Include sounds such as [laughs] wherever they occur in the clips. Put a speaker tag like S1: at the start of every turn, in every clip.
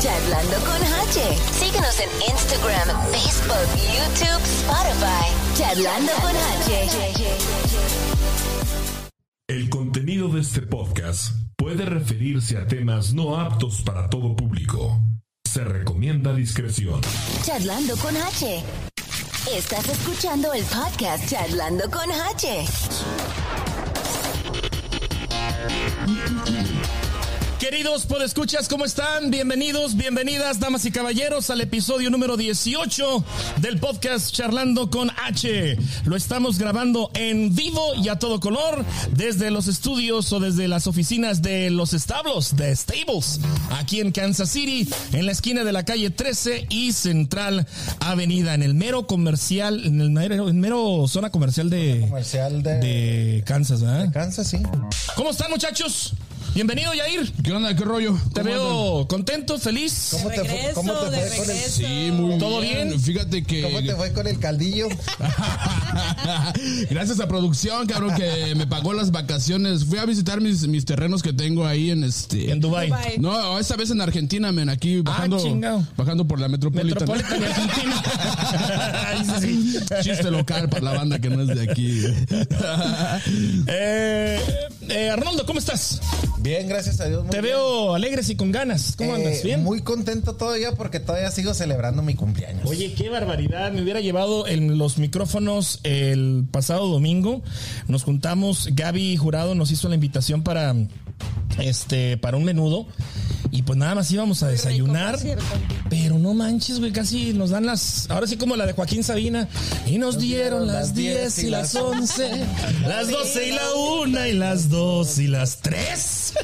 S1: Charlando con H. Síguenos en Instagram, Facebook, YouTube, Spotify. Charlando con H.
S2: El contenido de este podcast puede referirse a temas no aptos para todo público. Se recomienda discreción.
S1: Charlando con H. Estás escuchando el podcast Charlando con H.
S3: Queridos podescuchas, ¿cómo están? Bienvenidos, bienvenidas, damas y caballeros, al episodio número 18 del podcast Charlando con H. Lo estamos grabando en vivo y a todo color desde los estudios o desde las oficinas de los establos, de Stables, aquí en Kansas City, en la esquina de la calle 13 y Central Avenida, en el mero comercial, en el mero, en mero zona comercial de,
S4: Comercial de,
S3: de Kansas, ¿verdad?
S4: Kansas, sí.
S3: ¿Cómo están, muchachos? Bienvenido, Yair.
S5: ¿Qué onda? ¿Qué rollo?
S3: Te
S5: ¿Cómo
S3: veo contento, feliz.
S4: ¿Cómo te, fue,
S6: regreso,
S4: cómo te
S6: de
S4: fue con el,
S6: regreso.
S5: Sí, muy
S3: ¿Todo bien?
S5: Fíjate que.
S4: cómo te fue con el caldillo? [laughs]
S5: Gracias a producción, cabrón, que me pagó las vacaciones. Fui a visitar mis, mis terrenos que tengo ahí en este.
S3: En Dubai.
S6: Dubai.
S5: No, esta vez en Argentina, men, aquí bajando,
S3: Ah, chingado.
S5: bajando por la Metropolitan.
S3: Metropolitan de Argentina. [laughs] Ahí sí, sí.
S5: Chiste local para la banda que no es de aquí. [laughs]
S3: Eh, eh, Arnoldo, ¿cómo estás?
S4: Bien, gracias a Dios. muy
S3: Te
S4: bien.
S3: veo alegres y con ganas. ¿Cómo
S4: Eh,
S3: andas? ¿Bien?
S4: Muy contento todavía porque todavía sigo celebrando mi cumpleaños.
S3: Oye, qué barbaridad. Me hubiera llevado en los micrófonos el pasado domingo. Nos juntamos, Gaby Jurado nos hizo la invitación para este para un menudo y pues nada más íbamos a desayunar. Pero no manches, güey, casi nos dan las ahora sí como la de Joaquín Sabina y nos dieron las 10 y las 11, las 12 y la 1 y las 2 y las 3.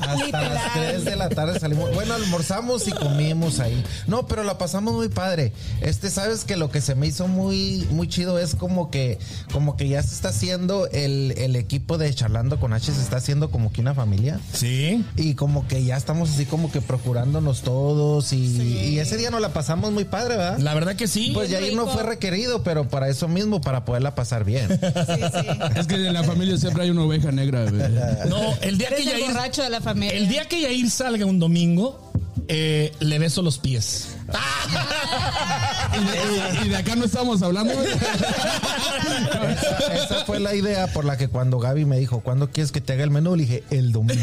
S4: Hasta
S6: Literal.
S4: las 3 de la tarde salimos. Bueno, almorzamos y comimos ahí. No, pero la pasamos muy padre. Este, sabes que lo que se me hizo muy, muy chido es como que, como que ya se está haciendo el, el equipo de Charlando con H, se está haciendo como que una familia.
S3: Sí.
S4: Y como que ya estamos así como que procurándonos todos y, y ese día nos la pasamos muy padre, ¿verdad?
S3: La verdad que sí.
S4: pues ya ahí no fue requerido, pero para eso mismo, para poderla pasar bien.
S6: Sí, sí.
S5: es que en la familia siempre hay una oveja negra.
S3: No, el día que
S6: Eres
S3: Yair,
S6: borracho de la familia.
S3: el día que Yair salga un domingo, eh, le beso los pies.
S5: Y de, y de acá no estamos hablando, güey.
S4: Esa fue la idea por la que cuando Gaby me dijo, ¿cuándo quieres que te haga el menú? Le dije, el domingo.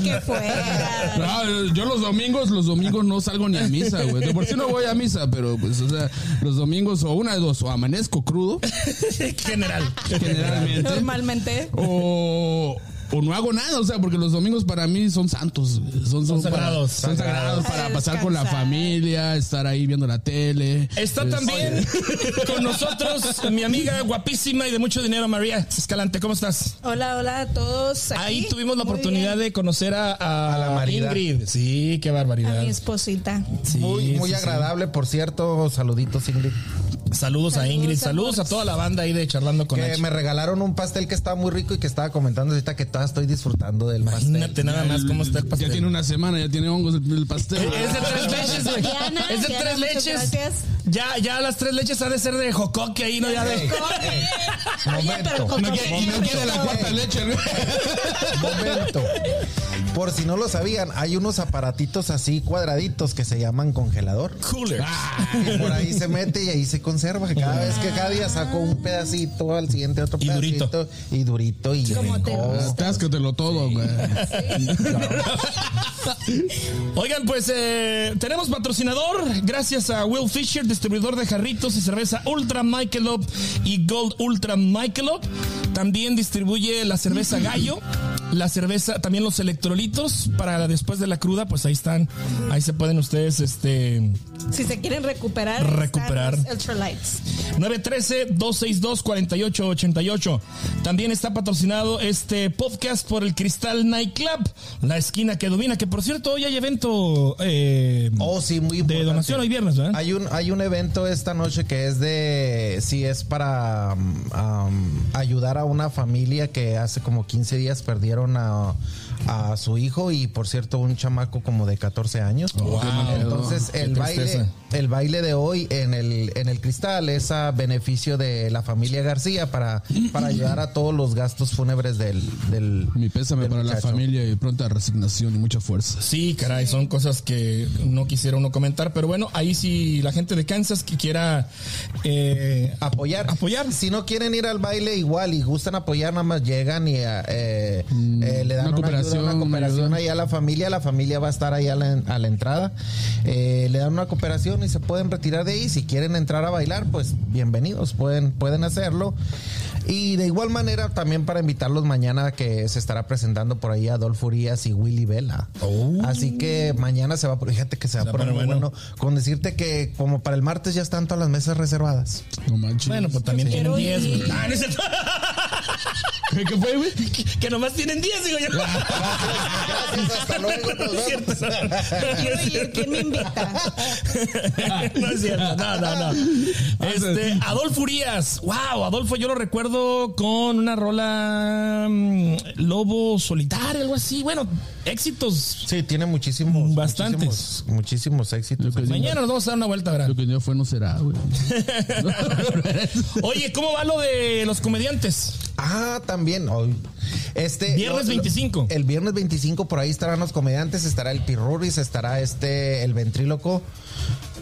S4: [laughs]
S6: que fuera.
S5: No, yo los domingos, los domingos no salgo ni a misa, güey. De por sí no voy a misa, pero pues, o sea, los domingos o una de dos, o amanezco crudo, [laughs]
S3: General.
S5: generalmente,
S6: Normalmente.
S5: o, o no hago nada, o sea, porque los domingos para mí son santos, son,
S3: Son
S5: para-
S3: sagrados.
S5: son sagrados para
S6: Para
S5: pasar con la familia, estar ahí viendo la tele.
S3: Está
S5: Es-
S3: también [laughs] con nosotros mi amiga guapísima y de mucho dinero, María Escalante. ¿Cómo estás?
S6: Hola, hola a todos. aquí.
S3: Ahí tuvimos la
S6: Muy
S3: oportunidad
S6: bien.
S3: de conocer a, a
S4: A la marida.
S3: Ingrid. Sí, qué
S6: A
S3: barbaridad.
S6: mi esposita.
S3: Sí,
S4: muy muy
S3: sí, sí.
S4: agradable, por cierto. Saluditos, Ingrid.
S3: Saludos, a Ingrid, saludos a toda la banda ahí de Charlando con
S4: Que
S3: H.
S4: me regalaron un pastel que estaba muy rico y que estaba comentando ahorita que todavía estoy disfrutando del
S3: Imagínate
S4: pastel.
S3: nada más cómo está el pastel.
S5: Ya tiene una semana, ya tiene hongos el, el pastel. [laughs]
S3: Es de tres leches, güey.
S6: Diana,
S3: Es de
S6: Diana,
S3: tres
S6: muchas
S3: leches.
S6: gracias.
S3: Ya, ya las tres leches ha de ser de jocoque ahí, ¿no? Ya de. [laughs]
S6: Oye, pero con
S5: No quiere, y no quiere la cuarta leche, güey. [laughs]
S4: Momento. Por si no lo sabían, hay unos aparatitos así cuadraditos que se llaman congelador.
S3: Cooler.
S4: Y por ahí se mete y ahí se conserva. Cada vez que cada día saco un pedacito, al siguiente otro
S3: Y
S4: pedacito.
S3: durito.
S4: Y durito y
S6: gusta.
S5: Táscatelo todo, güey. [laughs]
S3: Oigan, pues eh, tenemos patrocinador. Gracias a Will Fisher, distribuidor de jarritos y cerveza Ultra Michelob y Gold Ultra Michelob. También distribuye la cerveza Gallo, la cerveza, también los electrolitos para después de la cruda, pues ahí están. Ahí se pueden ustedes, este,
S6: Si se quieren recuperar,
S3: Recuperar.
S6: Ultralights.
S3: 913-262-4888. También está patrocinado este podcast por el Cristal Nightclub, la esquina que domina, que por cierto hoy hay evento eh,
S4: Oh, sí, muy
S3: de donación hoy viernes, ¿verdad?
S4: Hay un, hay un evento esta noche que es de, sí, es para um, ayudar a una familia que hace como 15 días perdieron a, a su hijo y por cierto un chamaco como de 14 años. Entonces
S3: Qué
S4: el baile, el baile de hoy en el, en el cristal es a beneficio de la familia García para, para ayudar a todos los gastos fúnebres del, del
S5: Mi pésame
S4: del
S5: para la familia y pronta resignación y mucha fuerza.
S3: Sí, caray, son cosas que no quisiera uno comentar, pero bueno, ahí sí la gente de Kansas que quiera eh,
S4: apoyar.
S3: Apoyar.
S4: Si no quieren ir al baile igual y gustan apoyar, nada más llegan y eh, eh, le dan
S5: una
S4: una, ayuda, una cooperación ahí a la familia. La familia va a estar ahí a la, a la entrada. Eh, le dan una cooperación y se pueden retirar de ahí. Si quieren entrar a bailar, pues bienvenidos, pueden, pueden hacerlo. Y de igual manera también para invitarlos mañana que se estará presentando por ahí Adolfo Urias y Willy Vela. Así que mañana se va, a- fíjate que se va a
S3: Oh.
S4: poner
S3: bueno.
S4: bueno. Con decirte que como para el martes ya están todas las mesas reservadas.
S5: No manches.
S3: Bueno, pues también tienen 10.
S6: ir.
S3: güey. Ah, no es cierto.
S5: ¿Qué, fue, güey?
S3: que, que nomás tienen 10, digo yo.
S4: Gracias, hasta luego.
S3: No no es cierto, no, no, no. Este, Adolfo Urias. Wow, Adolfo yo lo recuerdo con una rola mm, Lobo Solitario, algo así. Bueno, éxitos.
S4: Sí, tiene muchísimos.
S3: Bastantes.
S4: Muchísimos, muchísimos éxitos.
S3: Mañana nos vamos a dar una vuelta, ¿verdad?
S5: Lo que fue no será, güey. [laughs] [laughs]
S3: Oye, ¿cómo va lo de los comediantes?
S4: Ah, también. hoy. Este,
S3: Viernes 25.
S4: El viernes 25 por ahí estarán los comediantes, estará el Pirruris, estará este el ventríloco.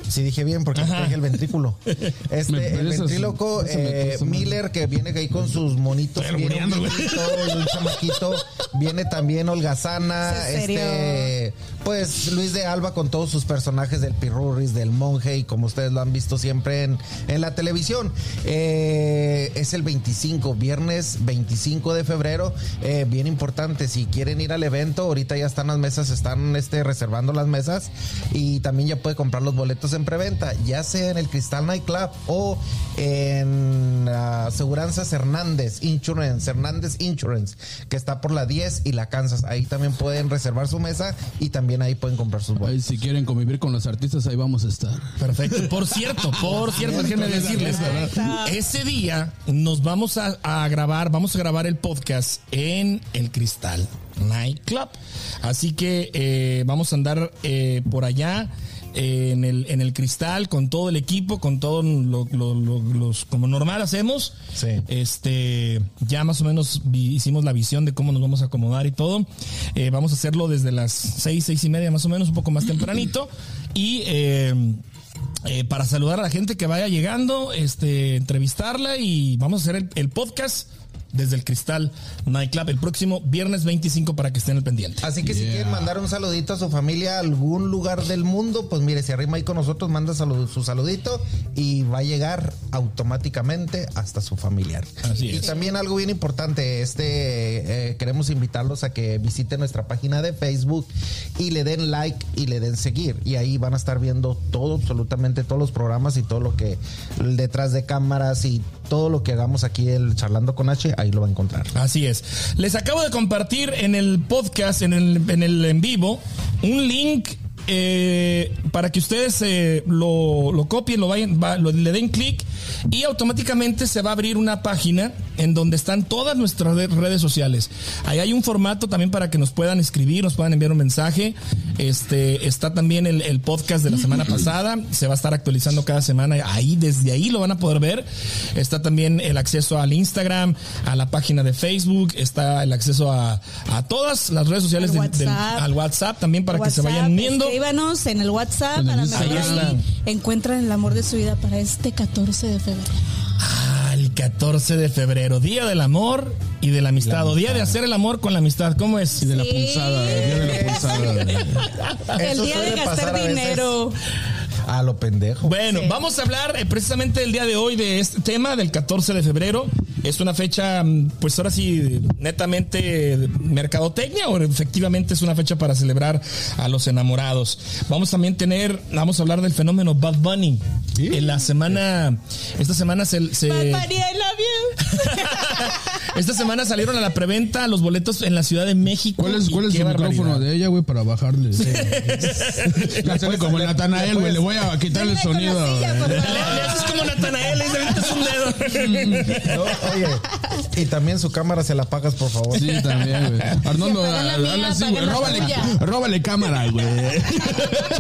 S4: Sí dije bien porque
S3: Ajá.
S4: dije el ventrículo. [laughs] Este,
S5: Me-
S4: el ventríloco eh. Miller que viene ahí con sus monitos, viene un y un chamaquito, viene también Holgazana, este pues Luis de Alba con todos sus personajes del Pirurris, del monje y como ustedes lo han visto siempre en, en la televisión. Eh, es el 25, viernes 25 de febrero. Eh, bien importante, si quieren ir al evento, ahorita ya están las mesas, están este, reservando las mesas y también ya puede comprar los boletos en preventa, ya sea en el Cristal Night Club o en ah, Aseguranzas Hernández Insurance, Hernández Insurance, que está por la 10 y la Kansas. Ahí también pueden reservar su mesa y también ahí pueden comprar sus boletos.
S5: Ahí, si quieren convivir con los artistas, ahí vamos a estar.
S3: Perfecto. Por cierto, por cierto, déjenme decirles, ese día nos vamos a, a grabar, vamos a grabar el podcast en el Cristal Night Club. Así que eh, vamos a andar eh, por allá. En el, en el cristal con todo el equipo, con todo lo, lo- lo- los como normal hacemos.
S4: Sí.
S3: Este, ya más o menos vi- hicimos la visión de cómo nos vamos a acomodar y todo. Eh, vamos a hacerlo desde las seis, seis y media más o menos, un poco más tempranito. Y eh, eh, para saludar a la gente que vaya llegando, este, entrevistarla y vamos a hacer el, el podcast desde el Cristal Nightclub el próximo viernes 25 para que estén al pendiente.
S4: Así que si quieren mandar un saludito a su familia a algún lugar del mundo, pues mire, se arrima ahí con nosotros, manda salud- su saludito y va a llegar automáticamente hasta su familiar.
S3: Así
S4: y
S3: es.
S4: también algo bien importante, este eh, queremos invitarlos a que visiten nuestra página de Facebook y le den like y le den seguir. Y ahí van a estar viendo todo, absolutamente todos los programas y todo lo que detrás de cámaras y todo lo que hagamos aquí el charlando con H, ahí lo va a encontrar.
S3: Así es. Les acabo de compartir en el podcast, en el en, el en vivo, un link eh, para que ustedes eh, lo, lo copien, lo vayan, va- lo- le den clic y automáticamente se va a abrir una página en donde están todas nuestras re- redes sociales. Ahí hay un formato también para que nos puedan escribir, nos puedan enviar un mensaje. Este está también el, el podcast de la semana pasada, se va a estar actualizando cada semana. Ahí desde ahí lo van a poder ver. Está también el acceso al Instagram, a la página de Facebook, está el acceso a, a todas las redes sociales
S6: Al
S3: del- del-
S6: WhatsApp.
S3: al WhatsApp también para que se vayan uniendo.
S6: Escríbanos en el WhatsApp, a mejor
S3: Ahí
S6: encuentran el amor de su vida para este 14 de febrero.
S3: Ah, el 14 de febrero, Día del Amor y de la amistad, o Día de hacer el amor con la amistad. ¿Cómo es?
S5: Y de la
S6: Sí.
S5: pulsada, el día de la pulsada. [laughs]
S6: el
S4: Eso
S6: día de gastar
S4: veces. A lo pendejo.
S3: Bueno,
S6: Sí.
S3: vamos a hablar eh, precisamente el día de hoy de este tema del 14 de febrero. Es una fecha, mm, pues ahora sí, netamente mercadotecnia o efectivamente es una fecha para celebrar a los enamorados. Vamos también a tener, vamos a hablar del fenómeno Bad Bunny. En la semana, esta semana se, se-
S6: Bad Bunny, I love you. [laughs]
S3: esta semana salieron a la preventa los boletos en la Ciudad de México.
S5: ¿Cuál es, cuál es el
S3: barbaridad.
S5: micrófono de ella, güey, para bajarle? Le [laughs] hacen como el Natanael, güey. Le voy a quitarle el sonido.
S6: silla,
S5: güey.
S3: Le, le haces como Natanael y le metes un dedo.
S4: No, Oye, y también su cámara se la pagas, por favor.
S5: Sí, también, güey. Arnoldo,
S6: mía,
S5: así, güey.
S6: apagan la
S5: Róbale, cámara, güey.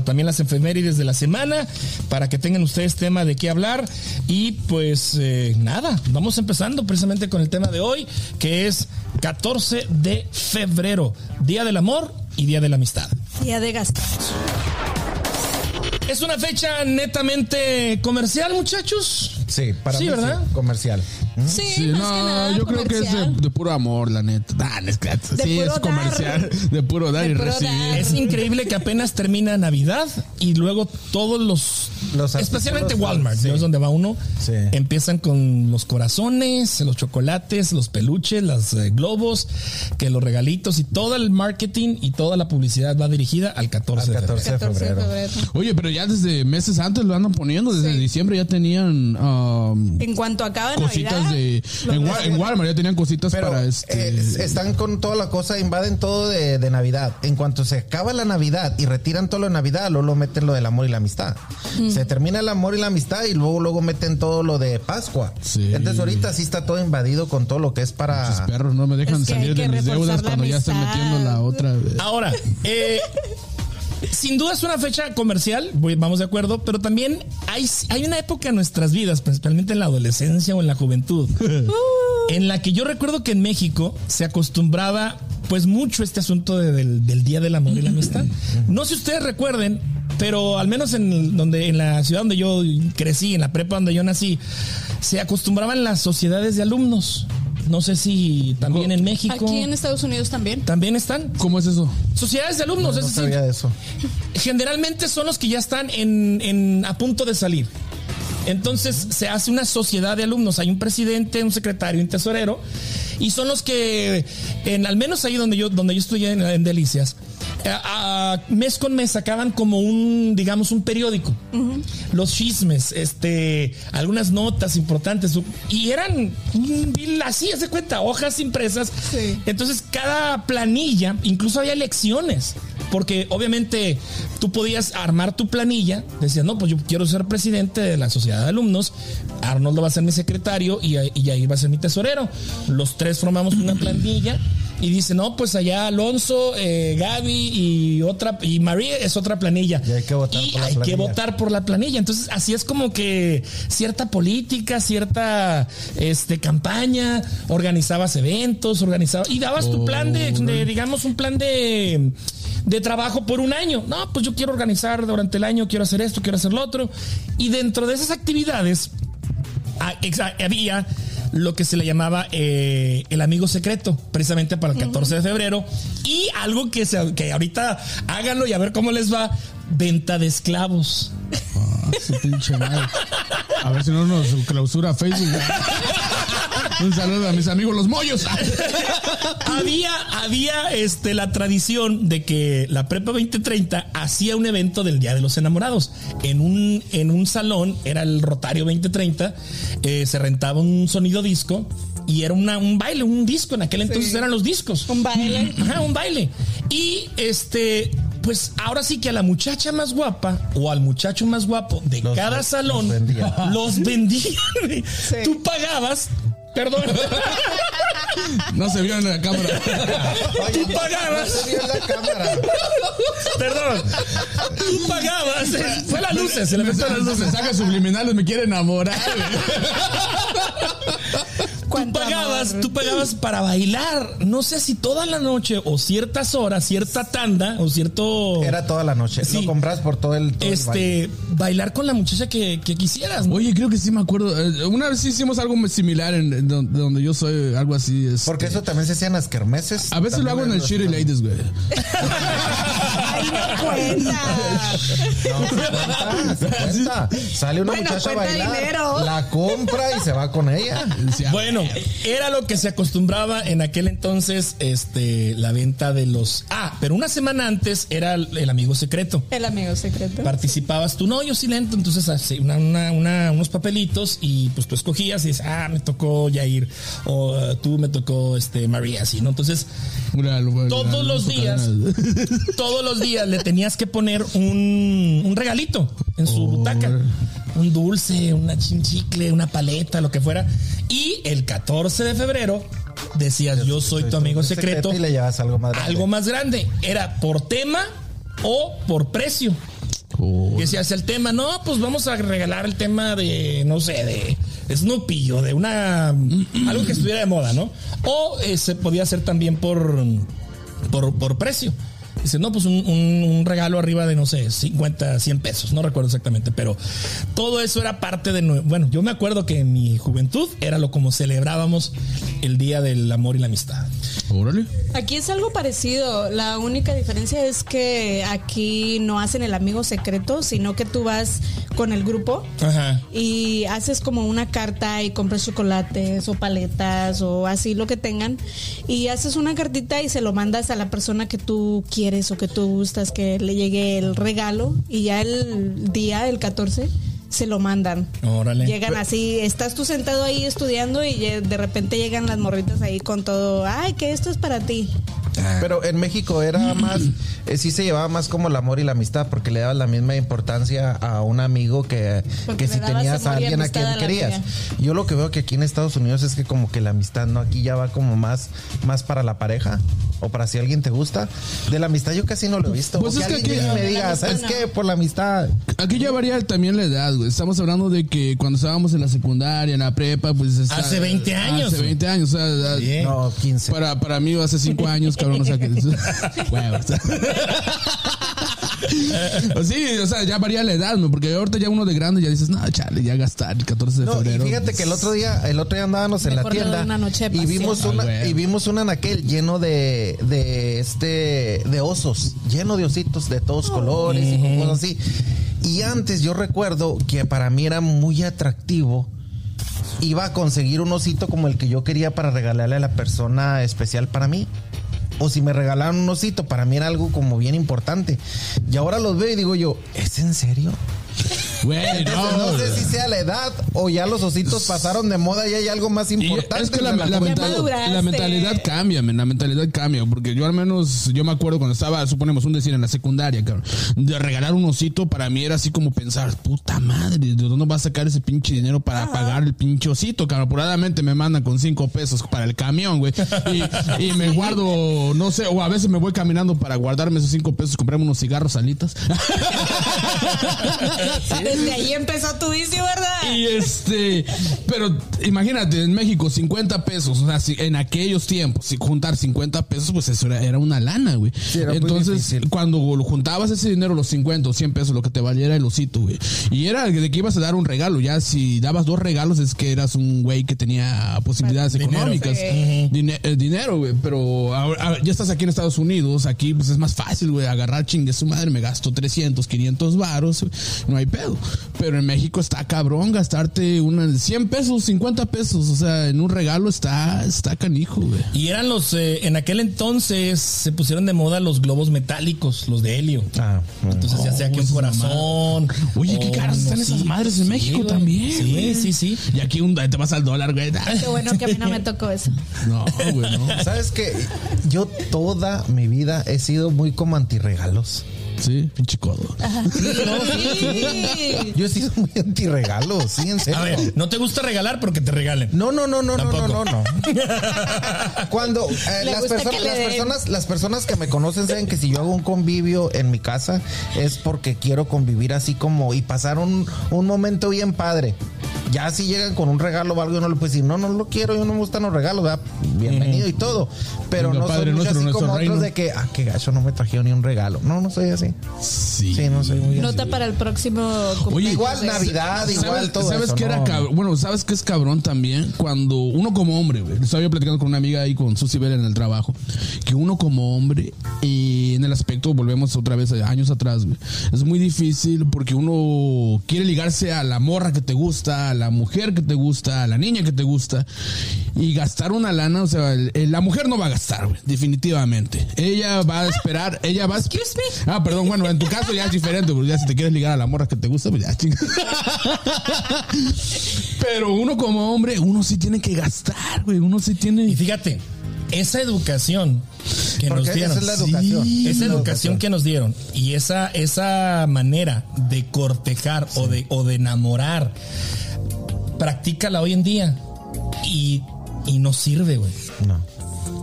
S3: También las efemérides de la semana para que tengan ustedes tema de qué hablar. Y pues eh, nada, vamos empezando precisamente con el tema de hoy, que es 14 de febrero, Día del Amor y Día de la Amistad.
S6: Día de gastar.
S3: Es una fecha netamente comercial, muchachos.
S4: Sí, para
S3: Sí,
S4: mí
S3: ¿verdad?
S4: sí, comercial.
S6: Sí,
S5: Sí,
S6: más
S5: no,
S6: que nada,
S5: yo creo que es de, puro amor, la neta. Ah, no es que-
S6: De
S5: sí,
S6: puro
S5: es comercial. De puro dar
S6: De
S5: y
S6: puro
S5: recibir.
S6: dar.
S3: Es increíble que apenas termina Navidad y luego todos los,
S4: Los
S3: especialmente Walmart,
S4: sí.
S3: ¿no? es donde va uno,
S4: Sí.
S3: empiezan con los corazones, los chocolates, los peluches, los eh, globos, que los regalitos y todo el marketing y toda la publicidad va dirigida al 14
S4: Al
S3: de febrero.
S4: 14 de
S6: 14 de
S4: febrero.
S6: febrero.
S5: Oye, pero ya desde meses antes lo andan poniendo. Desde
S6: Sí.
S5: diciembre ya tenían um,
S6: En cuanto acaba
S5: cositas
S6: Navidad,
S5: de. En, Wa- en Walmart ya tenían cositas
S4: Pero
S5: para este.
S4: eh, están con toda la cosa, invaden todo de, de Navidad. En cuanto se acaba la Navidad y retiran todo lo de Navidad, luego lo meten lo del amor y la amistad. Se termina el amor y la amistad y luego luego meten todo lo de Pascua.
S5: Sí.
S4: Entonces ahorita sí está todo invadido con todo lo que es para...
S5: perros no me dejan
S6: Es que hay
S5: salir de mis deudas cuando ya están metiendo la otra.
S3: Ahora, eh, [laughs] sin duda es una fecha comercial, vamos de acuerdo, pero también hay, hay una época en nuestras vidas, principalmente en la adolescencia o en la juventud, [laughs] en la que yo recuerdo que en México se acostumbraba pues mucho este asunto de- del, del Día del Amor y la Amistad. No sé si ustedes recuerden, pero al menos en, donde, en la ciudad donde yo crecí, en la prepa donde yo nací, se acostumbraban las sociedades de alumnos. No sé si también en México.
S6: Aquí en Estados Unidos también.
S3: También están
S5: ¿Cómo es eso?
S3: sociedades de alumnos,
S4: No
S3: es decir,
S4: sabía de eso.
S3: generalmente son los que ya están en, en- a punto de salir. Entonces se hace una sociedad de alumnos. Hay un presidente, un secretario, un tesorero. Y son los que, en, al menos ahí donde yo, donde yo estudié en, en Delicias, eh, a- mes con mes sacaban como un, digamos, un periódico. Los chismes, este, algunas notas importantes. Y eran así, se cuenta, hojas impresas.
S6: Sí.
S3: Entonces cada planilla, incluso había elecciones. Porque obviamente tú podías armar tu planilla, decías, no, pues yo quiero ser presidente de la sociedad de alumnos, Arnoldo va a ser mi secretario y, y ahí va a ser mi tesorero. Los tres formamos una [clears throat] planilla y dice, no, pues allá Alonso, eh, Gaby y otra, y María es otra planilla.
S4: Y hay que votar
S3: Y
S4: por la
S3: hay que
S4: planilla.
S3: votar por la planilla. Entonces, así es como que cierta política, cierta este campaña, organizabas eventos, organizabas y dabas tu plan de, de, digamos, un plan de de trabajo por un año. No, pues yo quiero organizar durante el año, quiero hacer esto, quiero hacer lo otro. Y dentro de esas actividades ah, había lo que se le llamaba eh, el amigo secreto, precisamente para el 14 de febrero. Y algo que, se, que ahorita háganlo y a ver cómo les va, venta de esclavos.
S5: Ah, su pinche madre. A ver si no nos clausura Facebook. [laughs] Un saludo a mis amigos los mollos. [laughs]
S3: había, había este, la tradición de que la Prepa 2030 hacía un evento del Día de los Enamorados. En un, en un salón, era el Rotario 2030, eh, se rentaba un sonido disco y era una- un baile, un disco. En aquel entonces eran los discos.
S6: Un baile.
S3: Ajá, un baile. Y este, pues ahora sí que a la muchacha más guapa o al muchacho más guapo de
S4: Los-
S3: cada
S4: los
S3: salón
S4: vendían.
S3: los [laughs] vendían. Tú pagabas, perdón.
S5: No se vio en la cámara.
S4: Oye,
S3: Tú pagabas.
S4: no se vio en la cámara.
S3: Perdón. Tú pagabas. Fue las luces, se le metió las luces.
S5: Mensajes subliminales me quiere enamorar. [laughs]
S3: Tú pagabas,
S6: amor.
S3: tú pagabas para bailar. No sé si toda la noche o ciertas horas, cierta tanda o cierto.
S4: Era toda la noche.
S3: Sí.
S4: Lo compras por todo el. todo el baile.
S3: este bailar con la muchacha que, que quisieras. ¿no?
S5: Oye, creo que sí me acuerdo. Eh, Una vez sí hicimos algo similar en, en don- donde yo soy, algo así. este.
S4: Porque eso también se hacían las kermeses.
S5: A veces lo hago en el Shitty Ladies, güey.
S6: Ay, no cuenta.
S4: No, se cuenta, se [laughs] cuenta. Sale una
S6: Bueno,
S4: muchacha a bailar,
S6: dinero.
S4: la compra y se va con ella.
S5: Decía,
S3: Bueno, era lo que se acostumbraba en aquel entonces, este, la venta de los. Ah, pero una semana antes era el, el amigo secreto.
S6: El amigo secreto.
S3: Participabas tú, no, yo sí lento, entonces así, una, una- una- unos papelitos y pues tú escogías y dices, ah, me tocó Yair, o tú me tocó este María, así, ¿no? Entonces,
S5: lo-
S3: todos
S5: lo-
S3: los
S5: lo-
S3: días, todos los días le tenías que poner un, un regalito en su butaca. Un dulce, una chinchicle, una paleta, lo que fuera. Y el 14 de febrero decías, yo soy tu amigo secreto.
S4: Y le llevas algo más grande.
S3: Algo más grande. Era por tema o por precio. Y decías el tema, no, pues vamos a regalar el tema de, no sé, de Snoopy o de una. algo que estuviera de moda, ¿no? O eh, se podía hacer también por, por, por precio. Dice, no, pues un, un- un regalo arriba de, no sé, 50, 100 pesos, no recuerdo exactamente, pero todo eso era parte de... Bueno, yo me acuerdo que en mi juventud era lo como celebrábamos el Día del Amor y la Amistad.
S5: Órale.
S6: Aquí es algo parecido. La única diferencia es que aquí no hacen el amigo secreto, sino que tú vas con el grupo
S3: Ajá.
S6: y haces como una carta y compras chocolates o paletas o así lo que tengan y haces una cartita y se lo mandas a la persona que tú quieres o que tú gustas que le llegue el regalo y ya el día, el 14, se lo mandan.
S3: Órale.
S6: Llegan así, estás tú sentado ahí estudiando y de repente llegan las morritas ahí con todo, ay, que esto es para ti.
S4: Pero en México era [clears throat] más, eh, sí se llevaba más como el amor y la amistad, porque le dabas la misma importancia a un amigo que,
S6: Porque
S4: que si tenías a alguien a quien
S6: a
S4: querías.
S6: amiga.
S4: Yo lo que veo que aquí en Estados Unidos es que como que la amistad, ¿no? Aquí ya va como más, más para la pareja. O para si alguien te gusta. De la amistad yo casi no lo he visto.
S5: Pues
S4: O
S5: es que
S4: alguien
S5: aquí-
S4: me diga, ¿sabes
S6: no.
S4: qué? Por la amistad.
S5: Aquí ya varía también la edad, güey. Estamos hablando de que cuando estábamos en la secundaria, en la prepa, pues... está-
S3: Hace 20 años,
S5: Hace
S3: güey.
S5: 20 años, o sea...
S3: Bien.
S4: No, 15.
S5: Para, para mí hace [laughs] 5 años, cabrón, o sea que... Güey, o sea. Pues sí, o sea, ya varía la edad, ¿no? Porque ahorita ya uno de grande ya dices, no, chale, ya gastar el 14 de
S4: No, y
S5: febrero.
S4: fíjate que el otro día, el otro día andábamos en la tienda
S6: una noche de
S4: y vimos una,
S5: Ah, güey.
S4: y vimos un anaquel lleno de, de este, de osos, lleno de ositos de todos colores y con cosas así. Y antes yo recuerdo que para mí era muy atractivo. Iba a conseguir un osito como el que yo quería para regalarle a la persona especial para mí. O si me regalaron un osito, para mí era algo como bien importante. Y ahora los veo y digo yo, ¿es en serio?
S5: Güey,
S4: no,
S5: no.
S4: sé si sea la edad o ya los ositos pasaron de moda y hay algo más
S5: Y
S4: importante.
S5: es que la,
S4: la
S5: la mental- mentalidad cambia, men, la mentalidad cambia, porque yo al menos, yo me acuerdo cuando estaba, suponemos un decir en la secundaria, cabrón, de regalar un osito para mí era así como pensar, puta madre, ¿de dónde va a sacar ese pinche dinero para pagar el pinche osito, cabrón? Apuradamente me mandan con cinco pesos para el camión, güey, y, y me guardo, no sé, o a veces me voy caminando para guardarme esos cinco pesos y comprarme unos cigarros salitas. [laughs]
S6: Desde ahí empezó tu vicio, ¿verdad?
S5: Y este, pero imagínate, en México 50 pesos, o sea, si en aquellos tiempos, si juntar 50 pesos, pues eso era, era una lana, güey.
S4: era muy
S5: Entonces, cuando lo juntabas ese dinero, los 50 o 100 pesos, lo que te valiera el osito, güey. Y era de que ibas a dar un regalo, ya si dabas dos regalos es que eras un güey que tenía posibilidades
S3: Dinero.
S5: económicas.
S6: Sí.
S5: Eh, dinero, güey, pero ahora- ahora ya estás aquí en Estados Unidos, aquí pues es más fácil, güey, agarrar chingue su madre, me gasto 300, 500 varos, no hay pedo. Pero en México está cabrón gastarte una 100 pesos, 50 pesos, o sea, en un regalo está está canijo, güey.
S3: Y eran los, eh, en aquel entonces se pusieron de moda los globos metálicos, los de helio.
S4: Ah, bueno.
S3: Entonces ya sea que un corazón.
S5: Oye, qué caras están esas madres en México
S3: güey.
S5: también,
S3: Sí,
S5: güey.
S3: sí, sí.
S5: Y aquí un, te vas al dólar, güey.
S6: Qué bueno que a mí no me tocó eso.
S5: No, güey, no.
S4: ¿Sabes que Yo toda mi vida he sido muy como antirregalos.
S5: Sí, pinche codo.
S6: Sí.
S4: Yo he sido muy antirregalos, sí, en serio.
S3: A ver, no te gusta regalar porque te regalen.
S4: No, no, no, no, no, no,
S3: Tampoco.
S4: no, no. [laughs] Cuando eh, las, perso- las personas, las personas que me conocen saben que si yo hago un convivio en mi casa es porque quiero convivir así como y pasar un, un momento bien padre. Ya si llegan con un regalo o algo, yo no le puedo decir, no, no lo quiero, yo no me gustan los regalos, ¿verdad? bienvenido y todo. Pero
S5: Venga,
S4: no
S5: Padre
S4: soy mucho
S5: nuestro,
S4: así como otros
S5: reino.
S4: de que, ah, qué gacho, no me trajeron ni un regalo. No, no soy así.
S5: Sí.
S4: Sí, no soy muy así.
S6: Nota para el próximo cumpleaños.
S4: Igual Navidad, igual
S5: ¿Sabes,
S4: todo
S5: ¿sabes
S4: eso,
S5: qué era
S4: no.
S5: cabrón? Bueno, ¿sabes qué es cabrón también? Cuando uno como hombre, güey, estaba yo platicando con una amiga ahí con Susi Bell en el trabajo, que uno como hombre, eh, en el aspecto, volvemos otra vez a años atrás, güey, es muy difícil porque uno quiere ligarse a la morra que te gusta, a la mujer que te gusta, a la niña que te gusta, y gastar una lana, o sea, el- el- la mujer no va a gastar, güey, definitivamente. Ella va a esperar, ella va a...
S6: Excuse me.
S5: Ah, perdón, bueno, en tu caso ya es diferente, porque ya si te quieres ligar a la morra que te gusta, pues ya chinga. Pero uno como hombre, uno sí tiene que gastar, güey. Uno sí
S3: Y
S5: tiene.
S3: fíjate, esa educación que nos dieron.
S4: esa es la educación.
S3: Esa
S4: Es la
S3: educación que nos dieron y esa, esa manera de cortejar o, de, o de enamorar, practícala hoy en día y, y no sirve, güey.
S4: No.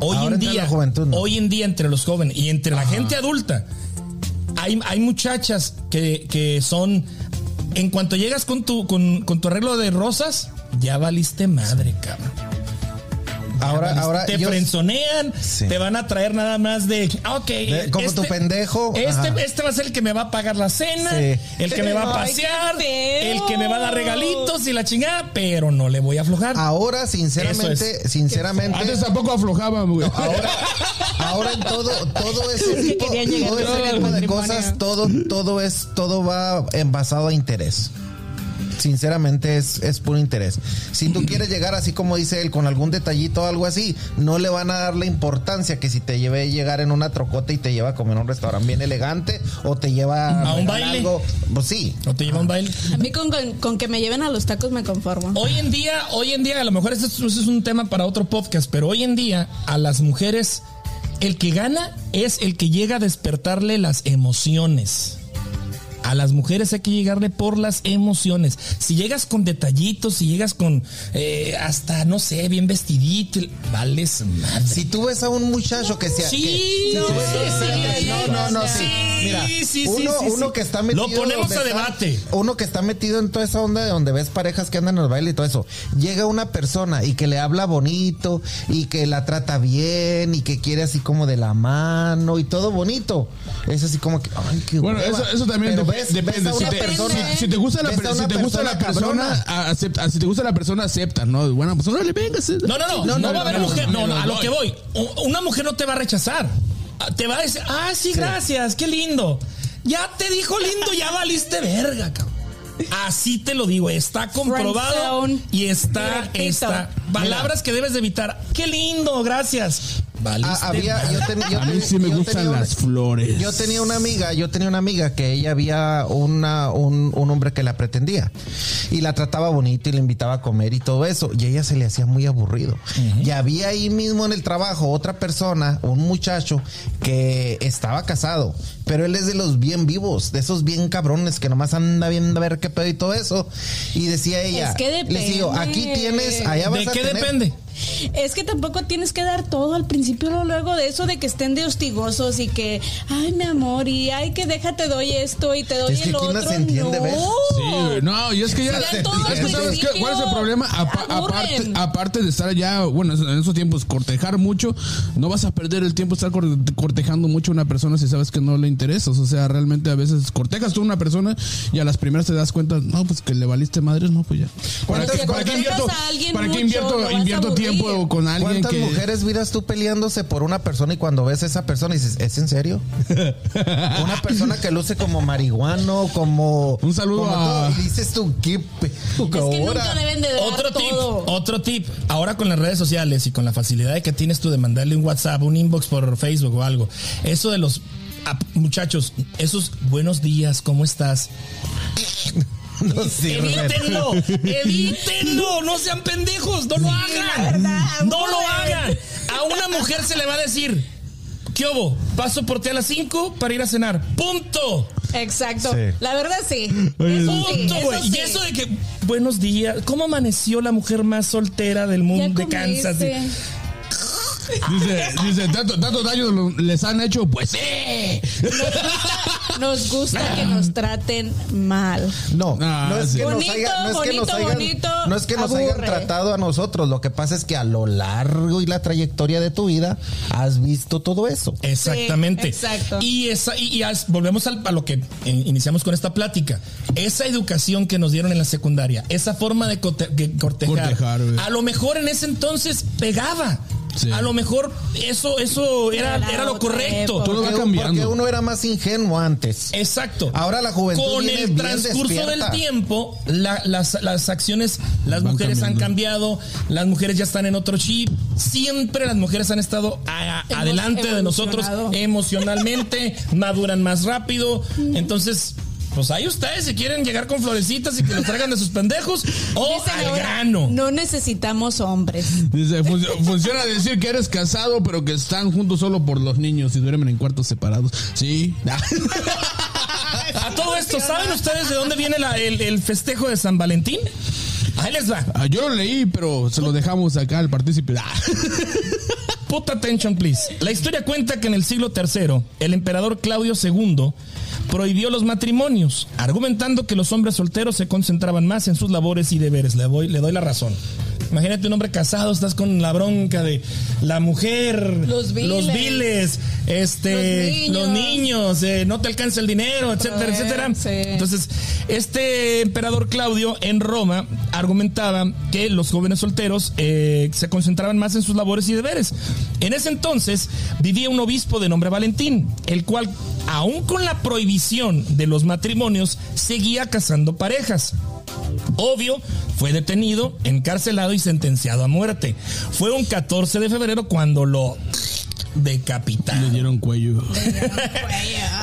S3: Hoy
S4: Ahora
S3: en día,
S4: la juventud, no.
S3: hoy en día entre los jóvenes y entre la gente adulta, hay, hay muchachas que, que son, en cuanto llegas con tu, con, con tu arreglo de rosas, ya valiste madre, cabrón.
S4: Ahora, ahora
S3: te frenzonean,
S4: Sí.
S3: te van a traer nada más de, ah, ok,
S4: De- como tu pendejo,
S3: Este,
S4: ajá.
S3: este va a ser el que me va a pagar la cena,
S4: Sí.
S3: el que me va a pasear, el que me va a dar regalitos y la chingada, pero no le voy a aflojar.
S4: ahora sinceramente, sinceramente,
S5: Antes tampoco aflojaban, güey.
S4: ahora, ahora en todo, todo ese tipo, todo ese tipo de cosas, todo, todo es, todo va envasado a interés. Sinceramente es, es puro interés. Si tú quieres llegar así como dice él, con algún detallito o algo así, no le van a dar la importancia que si te lleve llegar en una trocota y te lleva a comer a un restaurante bien elegante o te lleva
S3: ¿A un baile?
S4: algo. Pues sí.
S3: ¿No te lleva a un baile?
S6: A mí con, con- con que me lleven a los tacos me conformo.
S3: Hoy en día, hoy en día, a lo mejor ese es, es un tema para otro podcast, pero hoy en día a las mujeres el que gana es el que llega a despertarle las emociones. A las mujeres hay que llegarle por las emociones. Si llegas con detallitos, si llegas con eh, hasta, no sé, bien vestidito, vales madre.
S4: Si tú ves a un muchacho que se
S3: Sí,
S4: que-
S3: no,
S4: sí,
S3: sí, sí,
S4: no, no, no, sí.
S3: sí,
S4: Mira,
S3: sí, sí,
S4: uno,
S3: sí,
S4: uno
S3: sí.
S4: que está
S3: Lo
S4: metido.
S3: ponemos
S4: donde
S3: a
S4: está-
S3: debate.
S4: Uno que está metido en toda esa onda de donde ves parejas que andan en el baile y todo eso. Llega una persona y que le habla bonito y que la trata bien y que quiere así como de la mano y todo bonito. Es así como que, ay, qué
S5: Bueno,
S4: hueva.
S5: eso, eso también
S4: Pero ves-
S5: depende.
S4: ves
S5: si, te,
S4: persona-
S5: si- si te gusta la, si te gusta la persona,
S4: cabrona.
S5: a- acepta, si te gusta la persona, acepta, ¿no? Bueno, pues órale, venga.
S3: No, no, no, no,
S4: no,
S3: va a haber
S4: no,
S3: mujer.
S5: no,
S3: No, a lo que voy. Una mujer no te va a rechazar. Ah, Te va a decir, ah, sí, gracias, qué lindo. Ya te dijo lindo, ya valiste verga, cabrón. Así te lo digo, está comprobado y está, está. Palabras que debes de evitar. Qué lindo, gracias.
S4: Ah, había, yo ten- yo
S5: A mí sí me gustan
S4: una-
S5: las flores.
S4: Yo tenía una amiga, yo tenía una amiga que ella había una, un, un hombre que la pretendía y la trataba bonito y le invitaba a comer y todo eso y a ella se le hacía muy aburrido. Y había ahí mismo en el trabajo otra persona, un muchacho que estaba casado, pero él es de los bien vivos, de esos bien cabrones que nomás anda viendo a ver qué pedo y todo eso. Y decía ella,
S6: Es que
S4: les digo,
S6: depende.
S4: aquí tienes, allá vas
S3: ¿De
S4: a
S3: qué
S4: tener-
S3: depende?
S6: Es que tampoco tienes que dar todo al principio, o luego de eso de que estén de hostigosos y que, ay, mi amor, y ay, que déjate doy esto y te doy
S4: Es que
S6: el
S4: ¿quién las
S6: otro.
S4: entiende,
S6: no.
S4: ves?
S5: Sí, no, y es que ya.
S6: Ya todo
S5: es que ¿sabes qué? ¿Cuál es el problema? Apa- aparte, aparte de estar ya, bueno, en esos tiempos, cortejar mucho, no vas a perder el tiempo estar cor- cortejando mucho a una persona si sabes que no le interesas. O sea, realmente a veces cortejas tú a una persona y a las primeras te das cuenta, no, pues que le valiste madres, no, pues ya. ¿Para
S4: ¿Cuántas-
S5: qué, para qué
S6: cuántas
S5: invierto,
S6: a alguien
S5: para qué invierto, invierto
S6: aburrir?
S5: Tiempo con alguien
S4: ¿Cuántas
S5: que.
S4: mujeres miras tú peleándose por una persona y cuando ves a esa persona dices, ¿es en serio? [laughs] una persona que luce como marihuano, como...
S5: Un saludo
S4: como
S5: a-
S4: todo, y dices tú, ¿qué pe-
S6: Es que
S4: ahora?
S6: nunca deben de dar
S3: Otro tip,
S6: todo.
S3: otro tip. Ahora con las redes sociales y con la facilidad que tienes tú de mandarle un WhatsApp, un inbox por Facebook o algo. Eso de los muchachos, esos buenos días, ¿cómo estás? [laughs]
S4: No sirve.
S3: Evítenlo, evítenlo, no sean pendejos, no lo hagan.
S6: verdad,
S3: no lo hagan. A una mujer se le va a decir, ¿qué hubo? Paso por ti a las 5 para ir a cenar. Punto.
S6: Exacto.
S4: Sí.
S6: La verdad sí. Eso
S3: Punto,
S6: eso
S3: güey.
S6: sí.
S3: Y eso de que, buenos días, ¿cómo amaneció la mujer más soltera del mundo de Kansas?
S6: comiste.
S5: Dice, dice [laughs] tanto, tanto daño les han hecho, pues sí.
S6: Nos gusta que nos traten mal.
S4: No,
S5: Ah,
S4: no es
S5: sí.
S4: que nos
S6: Bonito,
S4: hayan, no es que nos
S6: bonito,
S4: hayan,
S6: bonito,
S4: no es que nos hayan tratado a nosotros. Lo que pasa es que a lo largo y la trayectoria de tu vida has visto todo eso.
S3: Exactamente.
S6: Sí, exacto.
S3: Y esa y, y as- volvemos al- a lo que eh, iniciamos con esta plática. Esa educación que nos dieron en la secundaria, esa forma de cortejar, a lo mejor en ese entonces pegaba.
S5: Sí.
S3: A lo mejor eso eso era,
S6: Era
S3: lo correcto.
S6: época.
S5: Todo va
S4: Porque,
S5: cambiando.
S4: porque uno era más ingenuo antes.
S3: Exacto.
S4: Ahora la juventud
S3: Con
S4: viene
S3: el
S4: bien
S3: transcurso
S4: despierta.
S3: del tiempo, la- las, las acciones, las
S5: Van
S3: mujeres han cambiado, las mujeres ya están en otro chip. Siempre las mujeres han estado a- adelante de nosotros emocionalmente, [laughs] maduran más rápido. Entonces, pues ahí ustedes si quieren llegar con florecitas y que los traigan de sus pendejos o
S6: Dicen
S3: al
S6: ahora,
S3: grano.
S6: No necesitamos hombres.
S5: Dice, "Fun- [laughs] funciona decir que eres casado, pero que están juntos solo por los niños y duermen en cuartos separados. Sí. [laughs]
S3: A todo esto, ¿saben ustedes de dónde viene la- el, el festejo de San Valentín? Ahí les va.
S5: Ah, Yo lo leí, pero se lo dejamos acá al partícipe. Ah.
S3: Put attention, please. La historia cuenta que en el siglo III, el emperador Claudio II prohibió los matrimonios, argumentando que los hombres solteros se concentraban más en sus labores y deberes. Le doy, la razón. Imagínate un hombre casado, estás con la bronca de la mujer,
S6: Los
S3: viles, este,
S6: Los
S3: los
S6: niños.
S3: eh, no te alcanza el dinero, etcétera, etcétera.
S6: sí.
S3: Entonces, este emperador Claudio en Roma argumentaba que los jóvenes solteros eh, se concentraban más en sus labores y deberes. En ese entonces vivía un obispo de nombre Valentín, el cual, aún con la prohibición de los matrimonios, seguía casando parejas. Obvio, fue detenido, encarcelado y sentenciado a muerte. Fue un 14 de febrero cuando lo
S5: Le
S3: decapitaron.
S5: dieron cuello.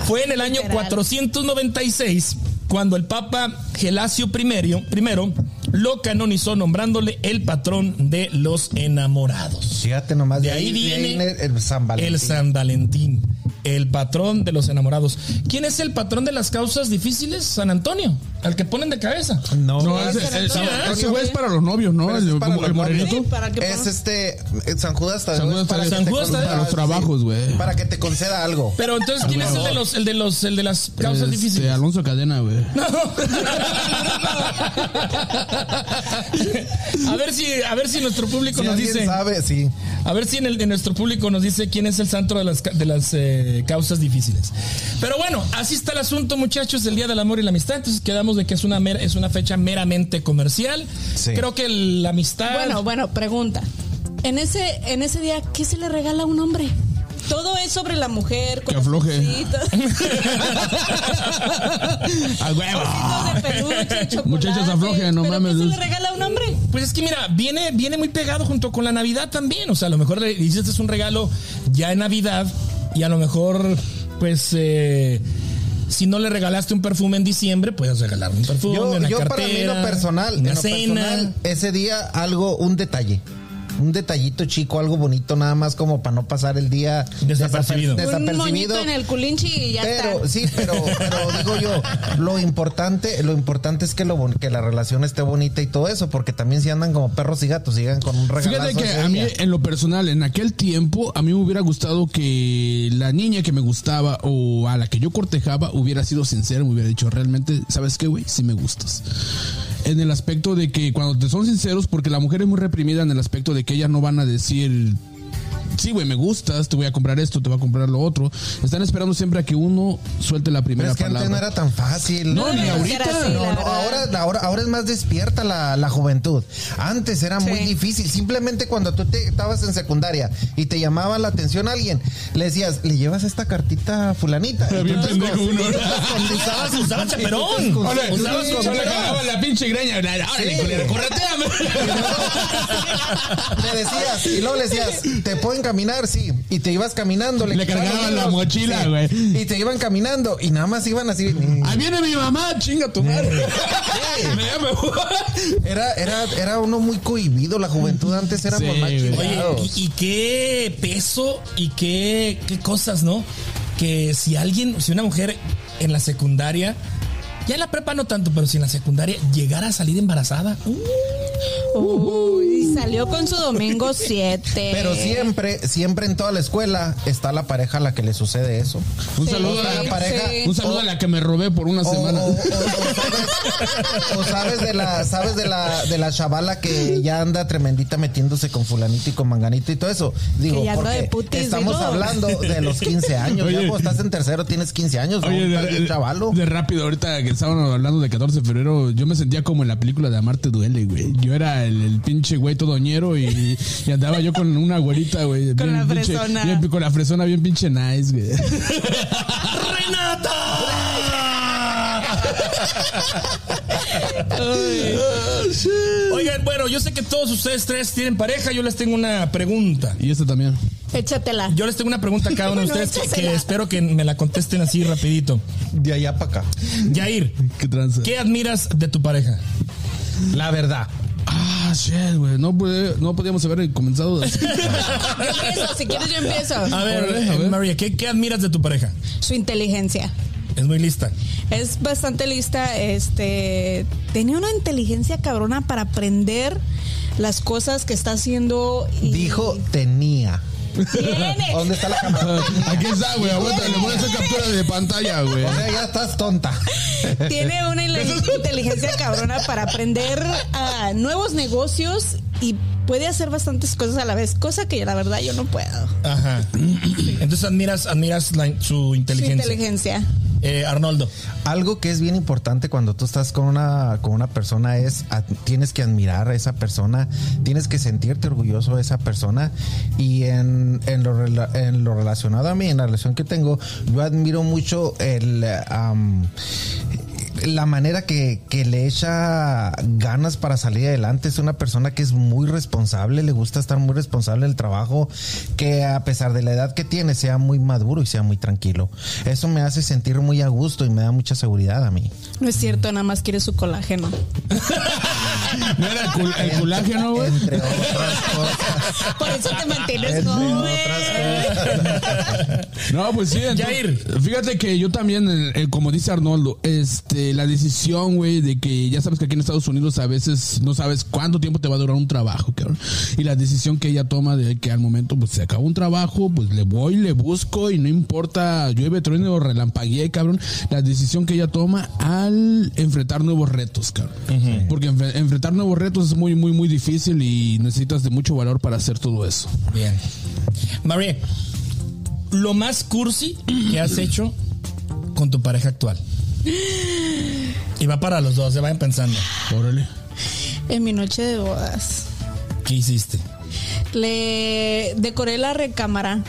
S3: Fue en el año
S6: Literal.
S3: 496 cuando el Papa Gelasio I, primero lo canonizó nombrándole el patrón de los enamorados.
S4: Fíjate nomás.
S3: De ahí viene
S4: el San Valentín.
S3: El San Valentín, el patrón de los enamorados. ¿Quién es el patrón de las causas difíciles? San Antonio, al que ponen de cabeza.
S4: No,
S5: No,
S4: es,
S5: ese, ese- ese güey es para los novios, ¿no? El,
S4: para
S5: el morenito.
S6: Sí, para que
S4: es este eh, San Judas Tadeo.
S5: San Judas
S4: para
S3: San
S4: te
S3: Judas
S4: conceda-
S3: Tadeo.
S5: Para los trabajos, güey.
S4: Para que te conceda algo.
S3: Pero entonces, ¿quién es el de los, el de los, el de las causas
S5: Este,
S3: difíciles?
S5: Alonso Cadena, güey. [laughs] [laughs]
S3: a ver si, a ver si nuestro público
S4: Si
S3: nos dice.
S4: sabe, sí.
S3: A ver si en, el, en nuestro público nos dice quién es el santo de las, de las eh, causas difíciles. Pero bueno, así está el asunto, muchachos, del Día del Amor y la Amistad. Entonces quedamos de que es una, mera- es una fecha meramente comercial.
S4: Sí.
S3: Creo que la amistad.
S6: Bueno, bueno, pregunta. En ese, en ese día, ¿qué se le regala a un hombre? Todo es sobre la mujer.
S5: Que afloje. ¡A [laughs] [laughs] huevo!
S6: peluche. [laughs]
S5: Muchachos, aflojen, no
S6: ¿Pero
S5: mames.
S6: ¿Qué se le regala a un hombre?
S3: Pues es que mira, viene, viene muy pegado junto con la Navidad también. O sea, a lo mejor le dices este es un regalo ya en Navidad y a lo mejor, pues, eh, si no le regalaste un perfume en diciembre, puedes regalarle un perfume,
S4: Yo,
S3: una
S4: yo
S3: cartera,
S4: para mí en lo personal, en lo
S3: cena.
S4: personal, ese día algo, un detalle. Un detallito chico, algo bonito, nada más como para no pasar el día
S3: Desapercibido.
S4: desaper-
S6: Un moñito
S4: desapercibido.
S6: en el culinchi y ya
S4: Pero
S6: está.
S4: sí, pero, pero digo yo, lo importante, lo importante es que lo bon- que la relación esté bonita y todo eso, porque también si andan como perros y gatos, sigan con un regalazo.
S5: Fíjate que a mí, en lo personal, en aquel tiempo, a mí me hubiera gustado que la niña que me gustaba o a la que yo cortejaba hubiera sido sincera, me hubiera dicho, realmente, ¿sabes qué, güey? Sí me gustas. En el aspecto de que cuando te son sinceros, porque la mujer es muy reprimida en el aspecto de que ellas no van a decir, sí, güey, me gustas, te voy a comprar esto, te voy a comprar lo otro. Están esperando siempre a que uno suelte la
S4: Pero
S5: primera
S4: es que antes
S5: palabra.
S4: no era tan fácil.
S5: No, ni
S6: Era
S5: ahorita.
S6: así,
S4: No, no, ahora, ahora, ahora es más despierta la, la juventud. Antes era muy
S6: Sí.
S4: difícil. Simplemente cuando tú te, estabas en secundaria y te llamaba la atención alguien, le decías, ¿le llevas esta cartita a fulanita? Y
S5: Bien pendejo uno.
S4: y tú te escondizabas-
S3: Usaba
S4: y tú te
S3: chaperón.
S4: escondizabas.
S5: jalaba la pinche greña. Órale, culero, correteame. [laughs]
S4: Le decías, y luego le decías, ¿te pueden caminar? Sí. Y te ibas caminando.
S5: Le
S4: quitaban
S5: cargaban la mochila, güey.
S4: Y te iban caminando. Y nada más iban así.
S5: Ahí viene mi mamá, chinga tu madre. [laughs]
S4: Era, era, era uno muy cohibido. La juventud antes
S5: Sí,
S4: más
S5: güey.
S3: Oye, y, y qué peso y qué, qué cosas, ¿no? Que si alguien, si una mujer en la secundaria, ya en la prepa no tanto, pero si en la secundaria llegara a salir embarazada, uh,
S6: Salió con su domingo [laughs] 7.
S4: Pero siempre, siempre en toda la escuela está la pareja a la que le sucede eso.
S5: Un
S6: Sí,
S5: saludo a la
S6: sí.
S4: pareja.
S5: Un saludo a la que me robé por una
S4: O, o-
S5: semana.
S4: o- o sabes, o sabes de la, sabes de la, de la chavala que ya anda tremendita metiéndose con fulanito y con manganito y todo eso. Digo,
S6: Que ya anda
S4: porque
S6: de putis,
S4: estamos
S6: digo.
S4: hablando de los 15 años.
S5: Oye.
S4: ya cuando estás en tercero tienes 15 años.
S5: Oye, de,
S4: bien chavalo.
S5: de rápido, ahorita que estábamos hablando de 14 de febrero, yo me sentía como en la película de Amarte Duele, güey. Yo era el, el pinche güey todoñero y, y andaba yo con una güerita, güey.
S6: Con
S5: bien
S6: la
S5: pinche-
S6: fresona.
S5: bien- con la fresona bien pinche nice, güey.
S3: ¡Renata! Oigan, bueno, yo sé que todos ustedes tres tienen pareja. Yo les tengo una pregunta.
S5: Y este también.
S6: Échatela.
S3: Yo les tengo una pregunta a cada uno de [laughs] ustedes que, espero que me la contesten así rapidito.
S4: De allá para acá.
S3: Yair,
S5: ¿Qué?
S3: ¿qué admiras de tu pareja?
S4: La verdad.
S5: Ah, shit, güey. No, no podíamos haber comenzado así.
S6: Yo [laughs] empiezo, si quieres yo empiezo.
S3: A ver,
S5: Órale, a
S3: eh,
S5: ver.
S3: María, ¿qué, qué admiras de tu pareja?
S6: Su inteligencia.
S3: Es muy lista.
S6: Es bastante lista. Este tenía una inteligencia cabrona para aprender las cosas que está haciendo. y-
S4: Dijo tenía.
S6: Tiene.
S4: ¿Dónde está la cámara?
S5: Aquí está, güey. Aguanta, le voy a hacer captura de pantalla, güey.
S4: O sea, ya estás tonta.
S6: Tiene una inteligencia cabrona para aprender a nuevos negocios y puede hacer bastantes cosas a la vez, cosa que la verdad yo no puedo.
S3: Ajá. Entonces admiras, admiras la- su
S6: Su
S3: inteligencia. Eh, Arnoldo.
S4: Algo que es bien importante cuando tú estás con una, con una persona es ad- tienes que admirar a esa persona, tienes que sentirte orgulloso de esa persona y en, en, lo, en lo relacionado a mí, en la relación que tengo, yo admiro mucho el... am, la manera que, que le echa ganas para salir adelante es una persona que es muy responsable, le gusta estar muy responsable del trabajo, que a pesar de la edad que tiene sea muy maduro y sea muy tranquilo. Eso me hace sentir muy a gusto y me da mucha seguridad a mí.
S6: No es cierto, nada más quiere su colágeno. [laughs]
S5: No era el, cul- el colágeno, güey.
S4: Entre otras [laughs] cosas.
S6: Por eso te mantienes
S4: Entre
S6: joven.
S4: otras cosas. [laughs]
S5: No, pues sí. entonces,
S3: Jair.
S5: Fíjate que yo también, eh, como dice Arnoldo, este, la decisión, güey, de que ya sabes que aquí en Estados Unidos a veces no sabes cuánto tiempo te va a durar un trabajo, cabrón. Y la decisión que ella toma de que al momento, pues se acabó un trabajo, pues le voy, le busco y no importa, llueve, truene o relampaguee, cabrón. La decisión que ella toma al enfrentar nuevos retos, cabrón. Porque enfre- enfrentar nuevos retos es muy, muy, muy difícil y necesitas de mucho valor para hacer todo eso.
S3: Bien. María, lo más cursi que has hecho con tu pareja actual. Y va para los dos, se vayan pensando.
S5: Órale.
S6: En mi noche de bodas.
S3: ¿Qué hiciste?
S6: Le decoré la recámara.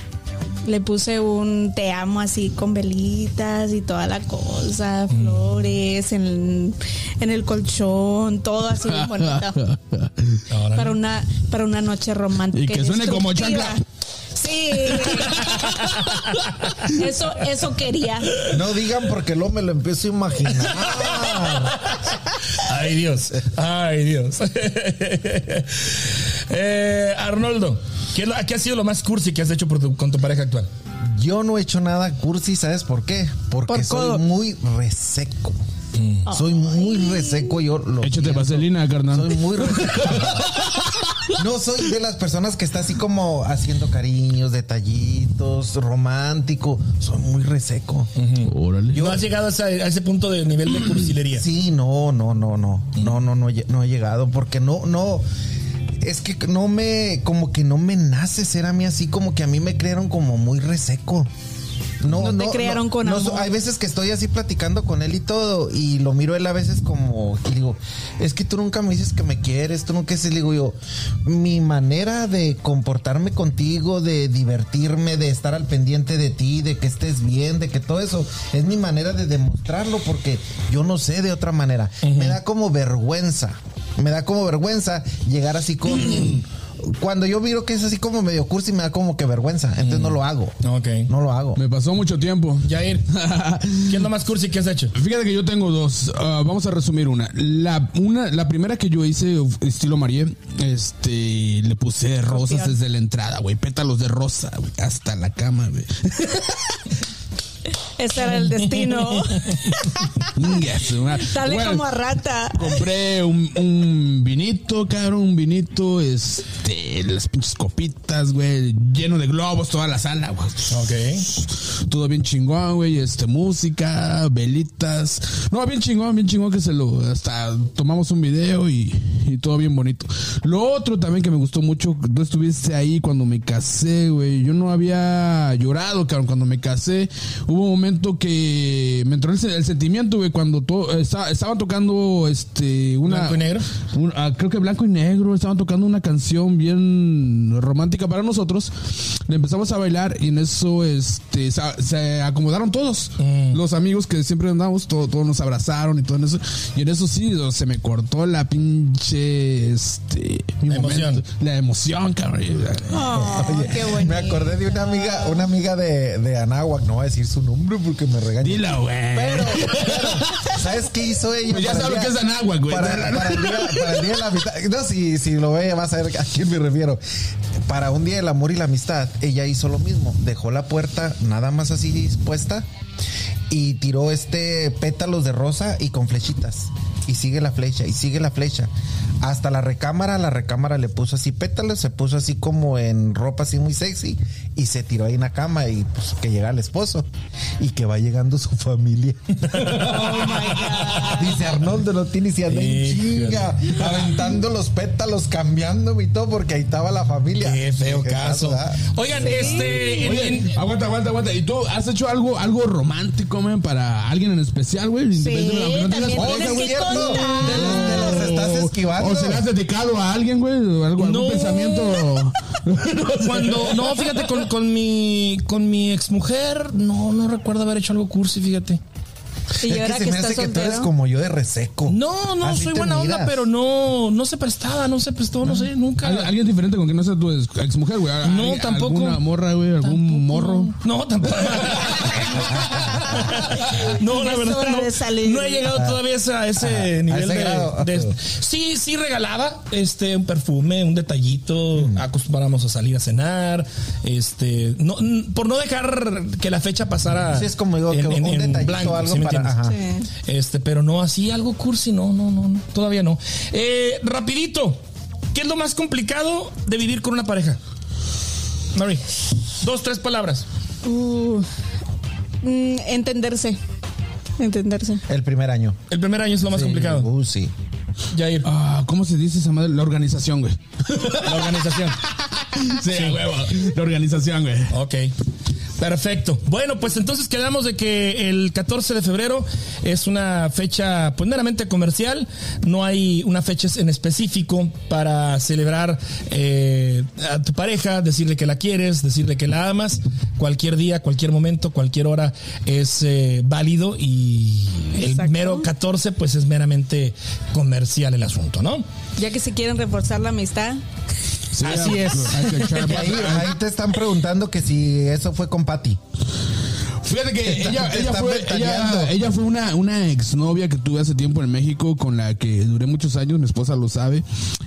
S6: Le puse un te amo así con velitas y toda la cosa, flores en, en el colchón, todo así bien bonito. [laughs] Para una para una noche romántica.
S5: Y que suene como chancla.
S6: Sí. [laughs] eso eso quería.
S4: No digan porque luego me lo empiezo a imaginar.
S3: Ay, Dios. Ay, Dios. [laughs] Eh, Arnoldo, ¿qué, es lo- ¿qué ha sido lo más cursi que has hecho por tu- con tu pareja actual?
S4: Yo no he hecho nada cursi, ¿sabes por qué? Porque
S6: Por
S4: soy muy reseco. Soy muy reseco, yo lo
S5: Échate
S4: pienso.
S5: vaselina, carnal.
S4: Soy muy reseco. [laughs] No soy de las personas que está así como haciendo cariños, detallitos, romántico. Soy muy reseco.
S5: Órale.
S3: ¿No has llegado a ese, a ese punto de nivel de cursilería?
S4: Sí, no, no, no, no. No, no, no, he- no he llegado porque no, no. Es que no me, como que no me nace ser a mí así, como que a mí me crearon como muy reseco. No,
S6: No te crearon con
S4: no,
S6: amor.
S4: Hay veces que estoy así platicando con él y todo, y lo miro él a veces como, y digo, es que tú nunca me dices que me quieres, tú nunca dices, digo yo, mi manera de comportarme contigo, de divertirme, de estar al pendiente de ti, de que estés bien, de que todo eso, es mi manera de demostrarlo, porque yo no sé de otra manera. Me da como vergüenza, me da como vergüenza llegar así con... Cuando yo miro que es así como medio cursi, me da como que vergüenza, entonces no lo hago.
S3: Ok.
S4: No lo hago.
S5: Me pasó mucho tiempo.
S3: Jair, [laughs] ¿qué es lo más cursi que has hecho?
S5: Fíjate que yo tengo dos. Ah, vamos a resumir una. La, una. la primera que yo hice, estilo Marie, este, le puse rosas desde la entrada, güey. Pétalos de rosa, güey. Hasta la cama, güey. [laughs]
S6: Ese era el destino. [laughs] Dale
S5: Bueno,
S6: como a rata.
S5: Compré un, un vinito, cabrón, un vinito, este, las pinches copitas, güey, lleno de globos, toda la sala, güey.
S3: Ok.
S5: Todo bien chingón, güey, este, música, velitas. No, bien chingón, bien chingón que se lo, hasta tomamos un video y, y todo bien bonito. Lo otro también que me gustó mucho, tú estuviste ahí cuando me casé, güey. Yo no había llorado, cabrón, cuando me casé. Hubo un momento momento que me entró el, se- el sentimiento, güey, cuando to- esta- estaban tocando este una
S3: ¿Blanco y negro?
S5: un- ah, creo que blanco y negro estaban tocando una canción bien romántica para nosotros. Le empezamos a bailar y en eso este se, se acomodaron todos.
S3: Mm.
S5: Los amigos que siempre andamos, todo- todos nos abrazaron y todo en eso. Y en eso sí, se me cortó la pinche este mi
S3: La emoción.
S5: momento. La emoción, cabrón.
S6: Oh,
S4: Oye,
S6: qué bonito.
S4: me acordé de una amiga, una amiga de, de Anáhuac, no voy a decir su nombre porque me regaña.
S5: Dila, güey.
S4: Pero, [laughs] pero, ¿sabes qué hizo ella?
S5: Pues ya
S4: para
S5: sabe
S4: el
S5: lo que es Anáhuac, güey.
S4: Para, para el día, para el día de la amistad. No, si, si lo ve, vas a ver a quién me refiero. Para un día del amor y la amistad, ella hizo lo mismo. Dejó la puerta nada más así dispuesta y tiró este pétalos de rosa y con flechitas. Y sigue la flecha, y sigue la flecha. Hasta la recámara, la recámara le puso así pétalos, se puso así como en ropa así muy sexy y se tiró ahí en la cama y pues que llega el esposo y que va llegando su familia. [laughs] Dice Arnoldo no tiene si anda en chinga, aventando los pétalos, cambiándome y todo porque ahí estaba la familia.
S3: Qué feo
S4: Qué
S3: caso. Oigan, este. en-
S5: Oye,
S3: en-
S5: aguanta, aguanta, aguanta. ¿Y tú has hecho algo, algo romántico, man, para alguien en especial, güey? Independientemente de aunque no tengas
S6: también
S5: pareja,
S6: tienes
S5: güey.
S6: que
S4: cierto.
S6: contar.
S4: Te estás esquivando.
S5: O se le has dedicado a alguien, güey, o algo, algún
S3: No.
S5: pensamiento. [laughs] [laughs]
S3: Cuando, no, fíjate, con, con mi con mi exmujer, no, no recuerdo haber hecho algo cursi, fíjate.
S6: Y
S4: Es
S6: ahora
S4: que se
S6: que,
S4: me
S6: estás
S4: hace que tú eres
S6: soltero.
S4: como yo de reseco.
S3: No, no,
S4: Así
S3: soy buena onda,
S4: miras.
S3: pero no, no se prestaba, no se prestó, no sé, nunca.
S5: Al- Alguien diferente con que no sea tu ex mujer, güey.
S3: No, tampoco.
S5: Alguna morra, güey, algún
S3: Tampoco.
S5: morro.
S3: No, tampoco. [laughs] no, la verdad no. No he llegado todavía a ese, a ese nivel
S4: ese
S3: de,
S4: grado.
S3: de- Sí, sí regalaba este un perfume, un detallito. Acostumbramos a salir a cenar. Este, no, por no dejar que la fecha pasara.
S4: Sí, es como digo, que un detallito, algo
S3: ¿sí me
S4: para-
S3: entiendes?
S6: ajá.
S3: Este, pero no así algo cursi, no, no, no, no, todavía no. Eh, rapidito, ¿qué es lo más complicado de vivir con una pareja? Mary, dos, tres palabras.
S6: Uh, mm, entenderse. Entenderse.
S4: El primer año.
S3: El primer año es lo más
S4: Sí,
S3: complicado.
S4: uh, sí.
S3: Jair,
S5: Ah, ¿Cómo se dice esa madre? La organización, güey. [laughs]
S3: la organización. [laughs]
S5: Sí, huevo. La organización, güey.
S3: Ok. Perfecto. Bueno, pues entonces quedamos de que el 14 de febrero es una fecha pues meramente comercial. No hay una fecha en específico para celebrar eh, a tu pareja, decirle que la quieres, decirle que la amas. Cualquier día, cualquier momento, cualquier hora es eh, válido y el mero 14 pues es meramente comercial el asunto, ¿no?
S6: Ya que si quieren reforzar la amistad,
S5: Sí,
S3: Así es.
S5: hay que echar
S4: Y ahí, ahí te están preguntando que si eso fue con Patty.
S5: Fíjate que ella, ella fue, ella, ella fue una, una exnovia que tuve hace tiempo en México con la que duré muchos años, mi esposa lo sabe.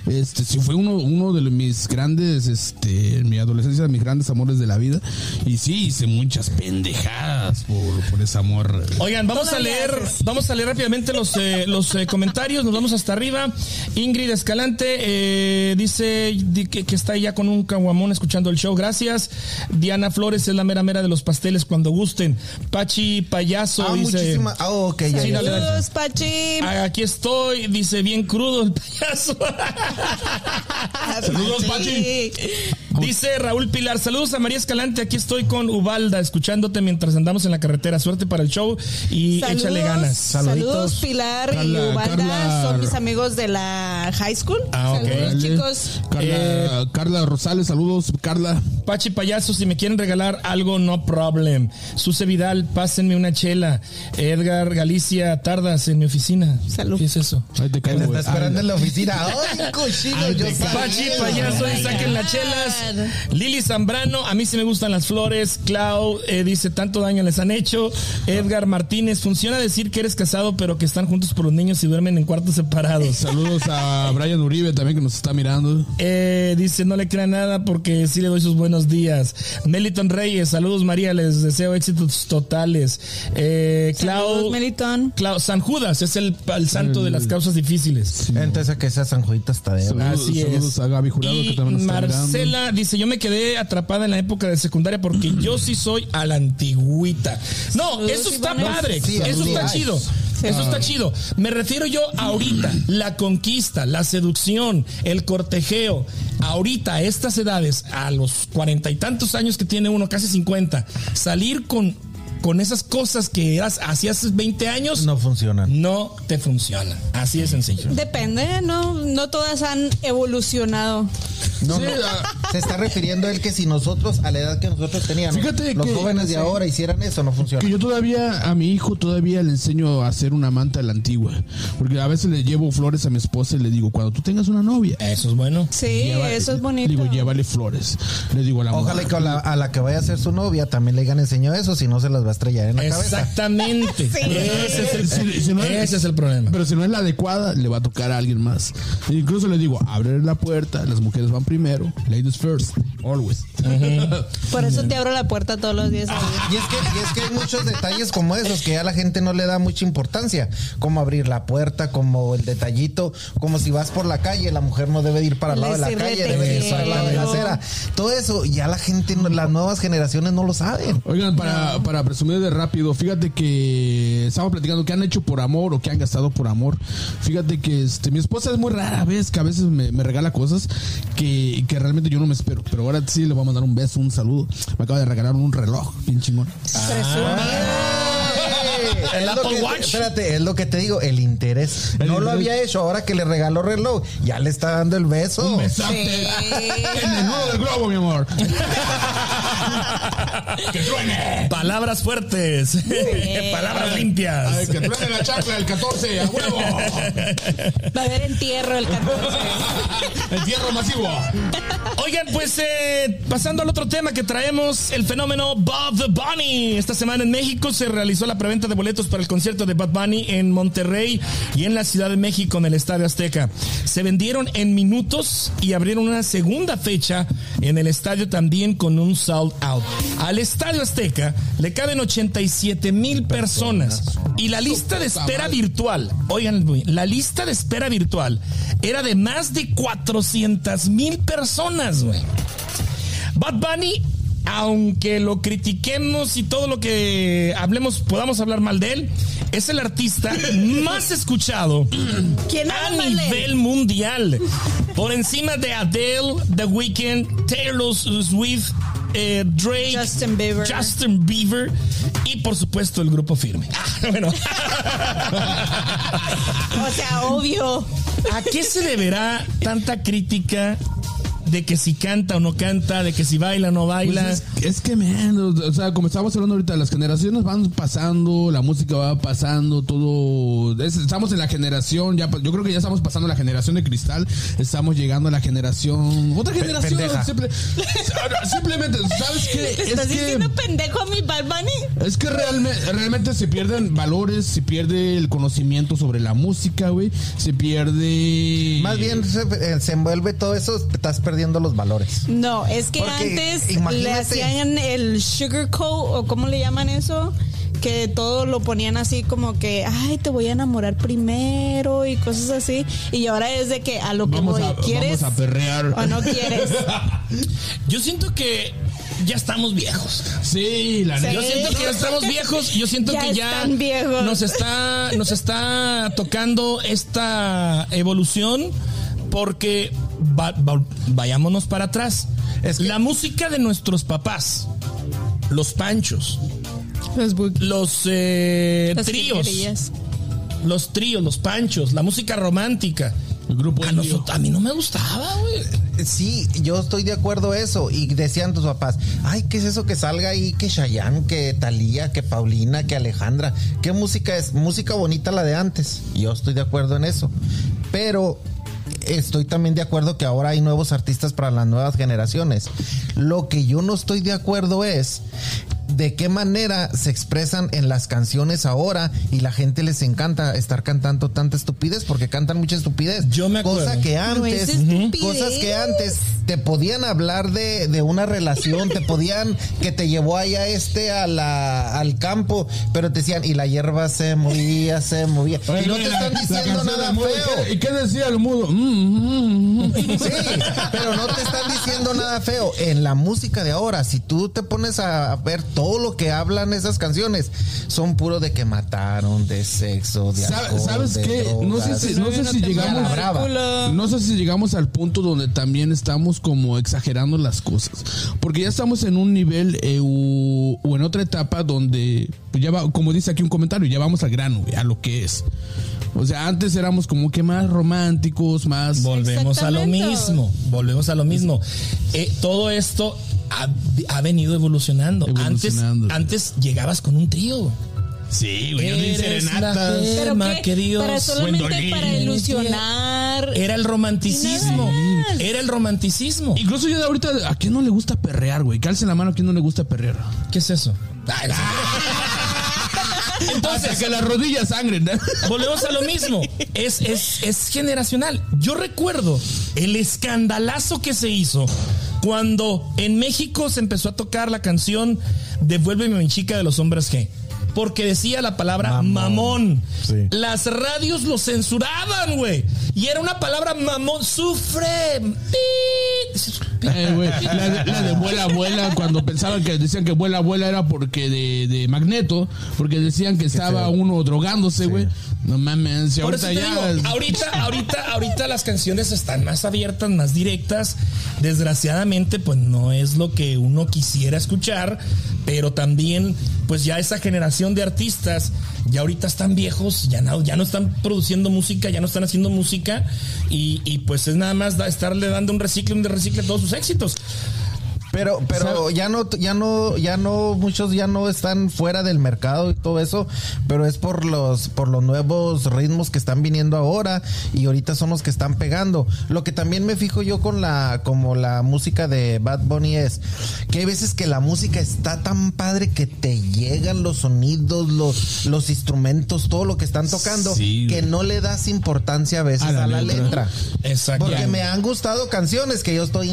S5: Este, sí fue uno, uno de mis grandes, este, en mi adolescencia, de mis grandes amores de la vida. Y sí, hice muchas pendejadas por, por ese amor.
S3: Oigan, vamos a leer,
S6: haces.
S3: vamos a leer rápidamente los, eh, los eh, comentarios, nos vamos hasta arriba. Ingrid Escalante eh, dice di- que, que está ya con un caguamón escuchando el show, gracias. Diana Flores es la mera mera de los pasteles cuando Pachi Payaso
S4: Ah,
S3: dice...
S4: muchísimas. Ah, ok, ya, ya.
S6: saludos, Pachi.
S3: Aquí estoy, dice bien crudo el payaso. [laughs]
S5: Saludos, Pachi.
S3: Dice Raúl Pilar, saludos a María Escalante, aquí estoy con Ubalda, escuchándote mientras andamos en la carretera. Suerte para el show y
S6: Saludos,
S3: échale ganas.
S6: Saludos, Pilar
S5: Carla-
S6: y Ubalda.
S5: Carla-
S6: Son mis amigos de la high school.
S3: Ah.
S6: Saludos, chicos.
S5: Carla,
S3: Eh,
S5: Carla Rosales, saludos, Carla.
S3: Pachi Payaso, si me quieren regalar algo, no problem. Suse Vidal, pásenme una chela. Edgar Galicia, tardas en mi oficina.
S6: Salud.
S3: ¿Qué es eso?
S5: Ahí te caigo,
S4: está esperando en la oficina. ¡Ay, cochino! Yo sabía.
S3: Pachi Payaso, y saquen las chelas. Lili Zambrano, a mí sí me gustan las flores. Clau eh, dice, tanto daño les han hecho. Edgar Martínez, funciona decir que eres casado, pero que están juntos por los niños y duermen en cuartos separados.
S5: Saludos a Brian Uribe también que nos está mirando.
S3: Eh, dice, no le crea nada porque sí le doy sus buenos días. Meliton Reyes, saludos María, les deseo éxitos totales. Eh, Clau,
S6: Saludos, Meliton.
S3: Clau- San Judas es el, el santo de las causas difíciles.
S4: Entonces, que sea San Juditas Tadeo.
S5: Saludos,
S3: Así
S5: saludos
S3: es.
S5: a Gaby Jurado
S3: Y
S5: que también nos está mirando.
S3: Marcela dice, yo me quedé atrapada en la época de secundaria porque yo sí soy a la antigüita. No, eso está padre. Eso está chido. Eso está chido. Me refiero yo ahorita, la conquista, la seducción, el cortejeo. Ahorita, a estas edades, a los cuarenta y tantos años que tiene uno, casi cincuenta, salir con con esas cosas que eras, hacías 20 años,
S4: No funcionan.
S3: no te funcionan. Así de sencillo.
S6: Depende, no, no todas han evolucionado.
S4: No,
S5: Sí,
S4: no. [laughs] Se está refiriendo a él que si nosotros, a la edad que nosotros teníamos,
S5: Fíjate
S4: los
S5: que-
S4: jóvenes de
S5: sí.
S4: ahora hicieran eso, no funciona.
S5: Que yo todavía, a mi hijo todavía le enseño a hacer una manta a la antigua. Porque a veces le llevo flores a mi esposa y le digo, cuando tú tengas una novia,
S3: Eso es bueno.
S6: Sí,
S5: lleva-
S6: eso es bonito.
S5: Digo, llévale flores. Le digo a la
S4: Ojalá
S5: mujer.
S4: que a la, a la que vaya a ser su novia también le hayan enseñado eso, si no se las va a estrellar en la cabeza.
S3: Exactamente. [laughs] Ese, es el,
S5: Si- si no es-
S3: ese es el problema.
S5: Pero si no es la adecuada, le va a tocar a alguien más. E incluso le digo, abre la puerta, las mujeres van primero. Ladies first, always.
S6: Por eso te abro la puerta todos los días.
S4: Y es que, y es que hay muchos detalles como esos que ya la gente no le da mucha importancia, como abrir la puerta, como el detallito, como si vas por la calle, la mujer no debe ir para el lado de la calle, debe ir para el lado de la acera. Todo eso ya la gente, las nuevas generaciones no lo saben.
S5: Oigan, para, para presumir de rápido, fíjate que estamos platicando qué han hecho por amor o qué han gastado por amor. Fíjate que este, mi esposa es muy rara vez que a veces me, me regala cosas que, que realmente yo no me espero. Pero ahora sí le voy a mandar un beso, un saludo. Me acaba de regalar un reloj, bien chingón.
S3: El
S4: Es lo
S3: Apple
S4: que-
S3: Watch.
S4: espérate, es lo que te digo, el interés.
S5: El
S4: no lo había hecho, ahora que le regaló reloj, ya le está dando el beso.
S5: Un besote en el nudo del globo, mi amor. [laughs] que truene.
S3: Palabras fuertes. [laughs] Palabras limpias.
S5: Ay, que truene la chacla el 14, a huevo.
S6: Va a haber entierro el 14. [laughs]
S5: Entierro masivo.
S3: Oigan, pues eh, pasando al otro tema que traemos, el fenómeno Bob the Bunny. Esta semana en México se realizó la preventa de boletos para el concierto de Bad Bunny en Monterrey y en la Ciudad de México en el Estadio Azteca. Se vendieron en minutos y abrieron una segunda fecha en el estadio también con un sold out. Al Estadio Azteca le caben 87 mil personas y la lista de espera virtual, oigan, la lista de espera virtual era de más de 400 mil personas, güey. Bad Bunny, aunque lo critiquemos y todo lo que hablemos, podamos hablar mal de él, es el artista [laughs] más escuchado
S6: ¿Quién
S3: a nivel mundial. Por encima de Adele, The Weeknd, Taylor Swift, eh, Drake,
S6: Justin Bieber.
S3: Justin Bieber y por supuesto el grupo firme. [laughs] Ah, bueno.
S6: O sea, obvio.
S3: ¿A qué se deberá tanta crítica de que si canta o no canta, de que si baila o no baila?
S5: Pues es, es que, man, o sea, como estábamos hablando ahorita, las generaciones van pasando, la música va pasando, todo. es- estamos en la generación, ya, yo creo que ya estamos pasando la generación de cristal, estamos llegando a la generación. Otra generación.
S4: pendeja.
S5: simple- simplemente, ¿sabes qué? [laughs]
S6: ¿Le
S5: Es
S6: estás
S5: que,
S6: diciendo pendejo a mi Bad Bunny?
S5: es que realmente, realmente se pierden valores, se pierde el conocimiento sobre la música, güey, se pierde.
S4: Más bien se, eh, se envuelve todo eso, estás perdiendo los valores.
S6: No, es que
S4: Porque
S6: antes le hacían el sugar coat o cómo le llaman eso, que todo lo ponían así como que, ay, te voy a enamorar primero y cosas así. Y ahora es de que a lo que
S5: Vamos
S6: voy,
S5: a,
S6: ¿quieres
S5: vamos a perrear.
S6: o no quieres? [laughs]
S3: Yo siento que ya estamos viejos.
S5: Sí, la
S6: Sí.
S3: Yo siento que ya estamos viejos. Yo siento
S6: Ya
S3: que ya
S6: están viejos.
S3: nos está nos está tocando esta evolución porque va- va- vayámonos para atrás.
S4: Es que-
S3: La música de nuestros papás, los panchos,
S6: Los
S3: los eh,
S6: Las
S3: tríos, los tríos, los panchos, la música romántica.
S5: El grupo
S3: A, nosotros- a mí no me gustaba, güey.
S4: Sí, yo estoy de acuerdo eso. Y decían tus papás, ay, ¿qué es eso que salga ahí? Que Chayanne, que Talía, que Paulina, que Alejandra. ¿Qué música es? Música bonita la de antes. Yo estoy de acuerdo en eso. Pero estoy también de acuerdo que ahora hay nuevos artistas para las nuevas generaciones. Lo que yo no estoy de acuerdo es de qué manera se expresan en las canciones ahora y la gente les encanta estar cantando tanta estupidez porque cantan mucha estupidez.
S3: Yo me acuerdo.
S4: Cosa que
S6: No es
S4: antes, cosas que antes te podían hablar de, de una relación, te podían que te llevó allá este a la, al campo, pero te decían, y la hierba se movía, se movía.
S5: Oye,
S4: y no te están diciendo nada feo.
S5: ¿Y qué decía el mudo? Mm, mm, mm.
S4: Sí, pero no te están diciendo nada feo. En la música de ahora, si tú te pones a ver todo lo que hablan esas canciones son puro de que mataron, de sexo, de
S5: ¿Sabe-
S4: alcohol,
S5: ¿Sabes
S4: de
S5: qué? No sé
S4: drogas.
S5: si, no sé si llegamos. No sé si llegamos al punto donde también estamos como exagerando las cosas. Porque ya estamos en un nivel eh, u- o en otra etapa donde, pues ya va, como dice aquí un comentario, ya vamos al grano, a lo que es. O sea, antes éramos como que más románticos, más...
S3: Volvemos a lo mismo, volvemos a lo mismo. Eh, todo esto ha, ha venido evolucionando.
S5: Evolucionando.
S3: Antes, antes llegabas con un trío.
S5: Sí, güey, ni
S3: Eres la
S5: serenatas.
S3: fe-
S6: ¿Pero qué?
S3: que Dios
S6: para solamente
S5: Wendolín.
S6: para ilusionar.
S3: Era el romanticismo. Era el romanticismo.
S5: Incluso yo de ahorita, ¿a quién no le gusta perrear, güey? Calce la mano a quién no le gusta perrear.
S3: ¿Qué es eso? Ay,
S5: Entonces, que las rodillas sangren. ¿no?
S3: Volvemos a lo mismo. Es, es, es generacional. Yo recuerdo el escandalazo que se hizo cuando en México se empezó a tocar la canción Devuélveme mi chica de los hombres G. Porque decía la palabra mamón.
S4: Sí.
S3: Las radios lo censuraban, güey. Y era una palabra mamón. Sufre.
S5: Eh, güey, la, de- la de vuela, vuela, cuando pensaban que decían que vuela, vuela era porque de, de magneto, porque decían que estaba uno drogándose, güey. No mames,
S3: eso
S5: ahorita
S3: te
S5: ya.
S3: digo, ahorita, ahorita, ahorita las canciones están más abiertas, más directas. Desgraciadamente, pues no es lo que uno quisiera escuchar, pero también, pues ya esa generación de artistas, ya ahorita están viejos, ya no, ya no están produciendo música, ya no están haciendo música, y, y pues es nada más estarle dando un recicle, un recicle a todos sus éxitos.
S4: Pero, pero ya no, ya no, ya no, muchos ya no están fuera del mercado y todo eso, pero es por los, por los nuevos ritmos que están viniendo ahora y ahorita son los que están pegando. Lo que también me fijo yo con la, como la música de Bad Bunny es que hay veces que la música está tan padre que te llegan los sonidos, los, los instrumentos, todo lo que están tocando,
S5: Sí,
S4: que no le das importancia a veces
S5: A
S4: a
S5: la
S4: la,
S5: letra.
S4: letra.
S3: Exacto.
S4: Porque me han gustado canciones que yo estoy...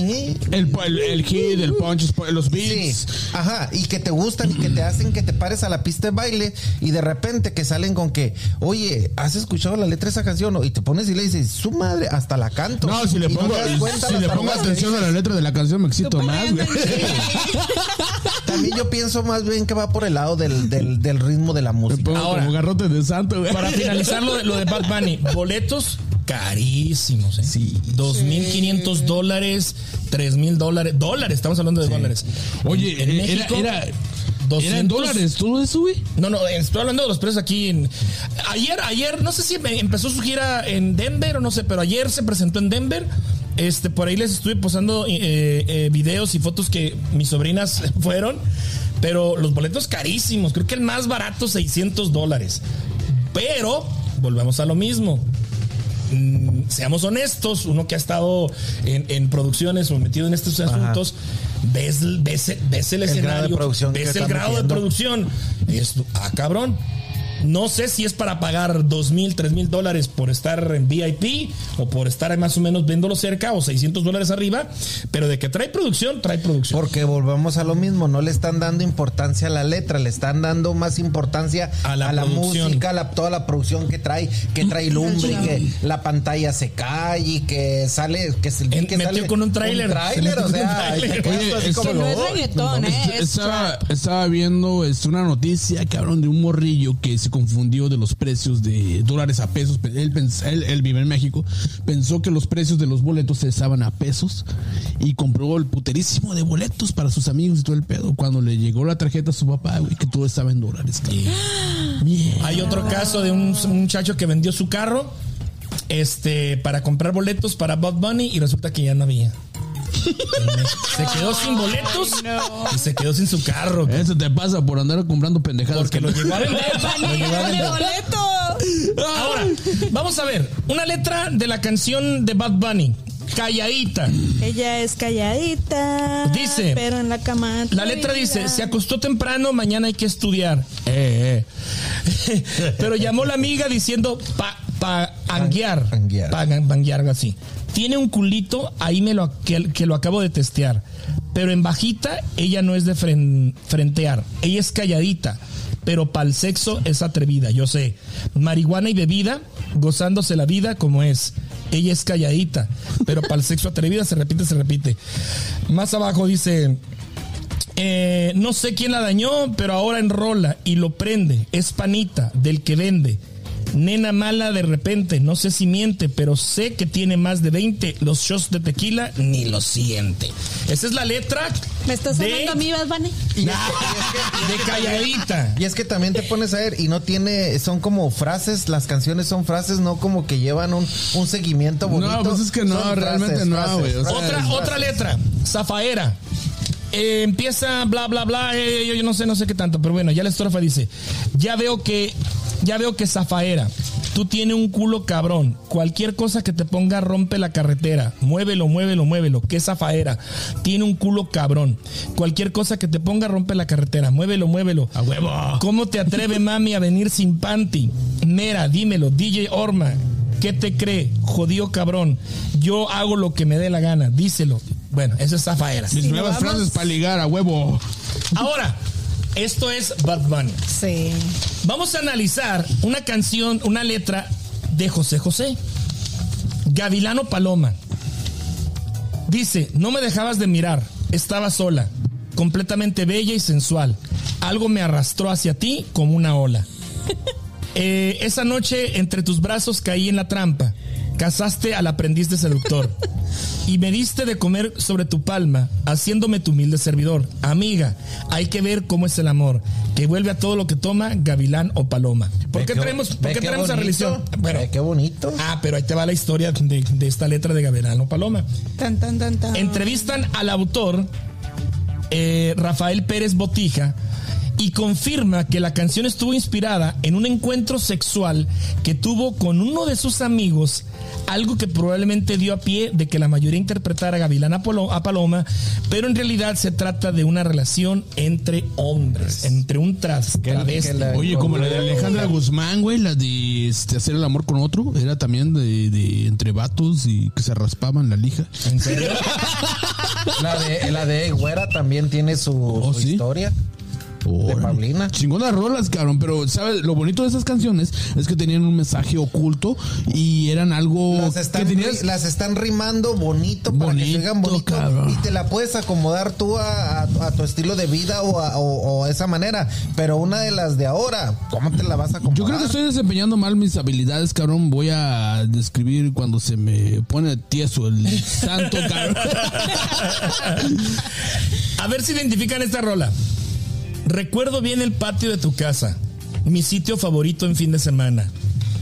S5: El, el, el hit, el punch, los
S4: Sí,
S5: beats.
S4: ajá, y que te gustan y que te hacen que te pares a la pista de baile y de repente que salen con que, oye, ¿has escuchado la letra de esa canción? Y te pones y le dices, su madre, hasta la canto.
S5: No, si le pongo,
S4: cuenta
S5: si le pongo atención a la letra de la canción, me excito más, güey. [laughs]
S4: También yo pienso más bien que va por el lado del, del, del ritmo de la
S5: Me
S4: música.
S5: pongo
S3: Ahora,
S5: como garrote de santo, güey.
S3: Para finalizar lo de, lo de Bad Bunny, boletos carísimos, ¿eh?
S5: Sí.
S3: 2.500 dólares, 3.000 dólares. Dólares, estamos hablando de dólares.
S5: Oye,
S3: En
S5: era,
S3: México,
S5: era, era en
S3: 200
S5: dólares todo eso, güey.
S3: No, no, estoy hablando de los precios aquí en. Ayer, ayer, no sé si empezó su gira en Denver o no sé, pero ayer se presentó en Denver. Este, por ahí les estuve posando eh, eh, videos y fotos que mis sobrinas [laughs] fueron. Pero los boletos carísimos. Creo que el más barato, 600 dólares. Pero, volvemos a lo mismo. Mm, seamos honestos, uno que ha estado en, en producciones o metido en estos asuntos, ves, ves, ves el,
S4: El grado de
S3: escenario,
S4: producción
S3: ves el grado de producción. Es, ah, cabrón. No sé si es para pagar dos mil, tres mil dólares por estar en VIP o por estar más o menos viéndolo cerca o 600 dólares arriba, pero de que trae producción, trae producción.
S4: Porque volvemos a lo mismo, no le están dando importancia a la letra, le están dando más importancia
S3: A
S4: a
S3: la
S4: música, a la- toda la producción que trae, que trae lumbre, y que la pantalla se cae y que sale, que se que
S3: metió
S4: sale
S3: con un tráiler.
S4: O sea,
S6: es. Es
S5: estaba, viendo este, una noticia, cabrón, de un morrillo que se confundió de los precios de dólares a pesos. Él, él, él vive en México. Pensó que los precios de los boletos se estaban a pesos y compró el puterísimo de boletos para sus amigos y todo el pedo. Cuando le llegó la tarjeta a su papá, güey, que todo estaba en dólares.
S3: Hay otro caso de un muchacho que vendió su carro este, para comprar boletos para Bob Bunny y resulta que ya no había. Se quedó sin boletos y se quedó sin su carro.
S5: Eso te pasa por andar comprando pendejadas.
S3: Porque vender. Lo llegó a
S6: ¡Dame
S3: vender.
S6: boleto!
S3: Ahora, vamos a ver. Una letra de la canción de Bad Bunny. Calladita.
S6: Ella es calladita.
S3: Dice,
S6: Pero en la cama.
S3: La letra dice, se acostó temprano, mañana hay que estudiar. Eh, eh. [laughs] Pero llamó la amiga diciendo pa, pa anguiar.
S4: Anguiar.
S3: Pa anguiar, algo así. Tiene un culito, ahí me lo, que, lo acabo de testear. Pero en bajita, ella no es de fren- frentear. Ella es calladita. Pero para el sexo es atrevida, yo sé. Marihuana y bebida, gozándose la vida como es. Ella es calladita. Pero para el [laughs] sexo atrevida se repite, se repite. Más abajo dice, Eh, no sé quién la dañó, pero ahora enrola y lo prende. Es panita del que vende. Nena mala de repente, no sé si miente, pero sé que tiene más de 20. Los shots de tequila ni lo siente. Esa es la letra
S6: ¿Me estás
S3: de,
S6: hablando a mí, Bad Bunny?
S4: Y es que- y es que-
S3: de calladita.
S4: Y es que también te pones a ver y no tiene, son como frases, las canciones son frases, no como que llevan un, un seguimiento bonito.
S5: No, pues es que no,
S4: Son
S5: realmente no, güey, o sea,
S4: frases,
S3: Otra, otra letra, Zafaera. Eh, empieza bla bla bla, eh, yo, yo no sé, no sé qué tanto, pero bueno, ya la estrofa dice, ya veo que, ya veo que Zafaera, tú tienes un culo cabrón, cualquier cosa que te ponga rompe la carretera, muévelo, muévelo, muévelo, que Zafaera, tiene un culo cabrón, cualquier cosa que te ponga rompe la carretera, muévelo, muévelo.
S5: A huevo.
S3: ¿Cómo te atreve [laughs] mami a venir sin panty? Mera, dímelo, DJ Orma, ¿qué te cree? Jodido cabrón. Yo hago lo que me dé la gana, díselo. Bueno, eso es Zafaera.
S5: Mis nuevas frases para ligar a huevo.
S3: Ahora, esto es Bad Bunny.
S6: Sí.
S3: Vamos a analizar una canción, una letra de José José. Gavilano Paloma. Dice, no me dejabas de mirar, estaba sola, completamente bella y sensual. Algo me arrastró hacia ti como una ola. [laughs] Eh, esa noche entre tus brazos caí en la trampa. Casaste al aprendiz de seductor. Y me diste de comer sobre tu palma, haciéndome tu humilde servidor. Amiga, hay que ver cómo es el amor, que vuelve a todo lo que toma gavilán o paloma. ¿Por
S4: Ve
S3: qué traemos, por qué
S4: qué
S3: traemos a
S4: bonito.
S3: religión? Bueno,
S4: Ve qué bonito.
S3: ah, pero ahí te va la historia de, de esta letra de gavilán o paloma.
S6: Tan, tan, tan, tan.
S3: Entrevistan al autor eh, Rafael Pérez Botija y confirma que la canción estuvo inspirada en un encuentro sexual que tuvo con uno de sus amigos, algo que probablemente dio a pie de que la mayoría interpretara Gavilán a, Polo- a Paloma, pero en realidad se trata de una relación entre hombres, entre un tras,
S4: Que-
S3: travesti.
S4: que la-
S5: Oye, como la de Alejandra Guzmán, güey, la de este, hacer el amor con otro, era también de, de entre vatos y que se raspaban la lija.
S3: ¿En serio? [laughs]
S4: La de, la de Güera también tiene su,
S5: ¿Oh,
S4: su
S5: sí?
S4: historia.
S5: Órale.
S4: Paulina.
S5: Chingonas rolas, cabrón. Pero, ¿sabes? Lo bonito de esas canciones es que tenían un mensaje oculto y eran algo
S4: Las
S5: que
S4: están,
S5: tenías.
S4: ri- las están rimando bonito para que se
S5: Bonito,
S4: oigan bonito
S5: cabrón.
S4: y te la puedes acomodar tú a, a- a tu estilo de vida o a, o- o a esa manera. Pero una de las de ahora, ¿cómo te la vas a acomodar?
S5: Yo creo que estoy desempeñando mal mis habilidades, cabrón. Voy a describir cuando se me pone tieso el santo, cabrón. [laughs]
S3: A ver si identifican esta rola. Recuerdo bien el patio de tu casa, mi sitio favorito en fin de semana,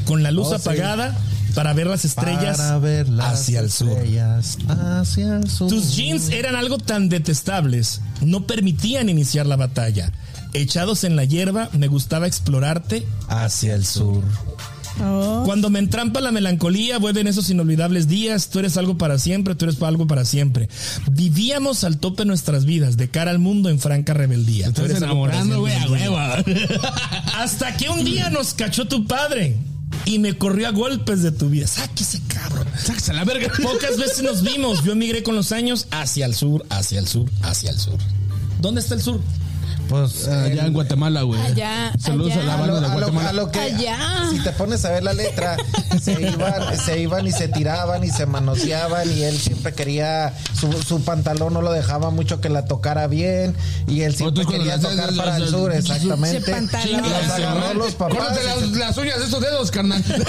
S3: con la luz
S4: Oh, sí.
S3: apagada para ver las estrellas
S4: Para ver las
S3: hacia el sur.
S4: estrellas Hacia el sur.
S3: Tus jeans eran algo tan detestables, no permitían iniciar la batalla. Echados en la hierba, me gustaba explorarte hacia el sur.
S6: Oh.
S3: Cuando me entrampa la melancolía, vuelven esos inolvidables días. Tú eres algo para siempre, tú eres algo para siempre. Vivíamos al tope nuestras vidas, de cara al mundo en franca rebeldía. Tú eres
S5: enamorando, güey, a. [laughs]
S3: Hasta que un día nos cachó tu padre y me corrió a golpes de tu vida. Sáquese, cabrón.
S5: Sáquese la verga. [laughs]
S3: Pocas veces nos vimos. Yo emigré con los años hacia el sur, hacia el sur, hacia el sur. ¿Dónde está el sur?
S4: Pues
S5: Allá en Guatemala, güey.
S6: Allá,
S5: Saludos
S6: allá.
S5: a la
S4: a
S5: banda de
S4: a lo-
S5: Guatemala.
S4: a lo que
S6: Allá.
S4: si te pones a ver la letra [laughs] se iban se iban y se tiraban y se manoseaban y él siempre quería su, su pantalón no lo dejaba mucho que la tocara bien y él siempre quería
S5: las-
S4: tocar
S5: las-
S4: para el sur exactamente
S6: Ese pantalón.
S4: los agarró los papás
S5: las, las uñas de esos dedos, carnal.
S4: pero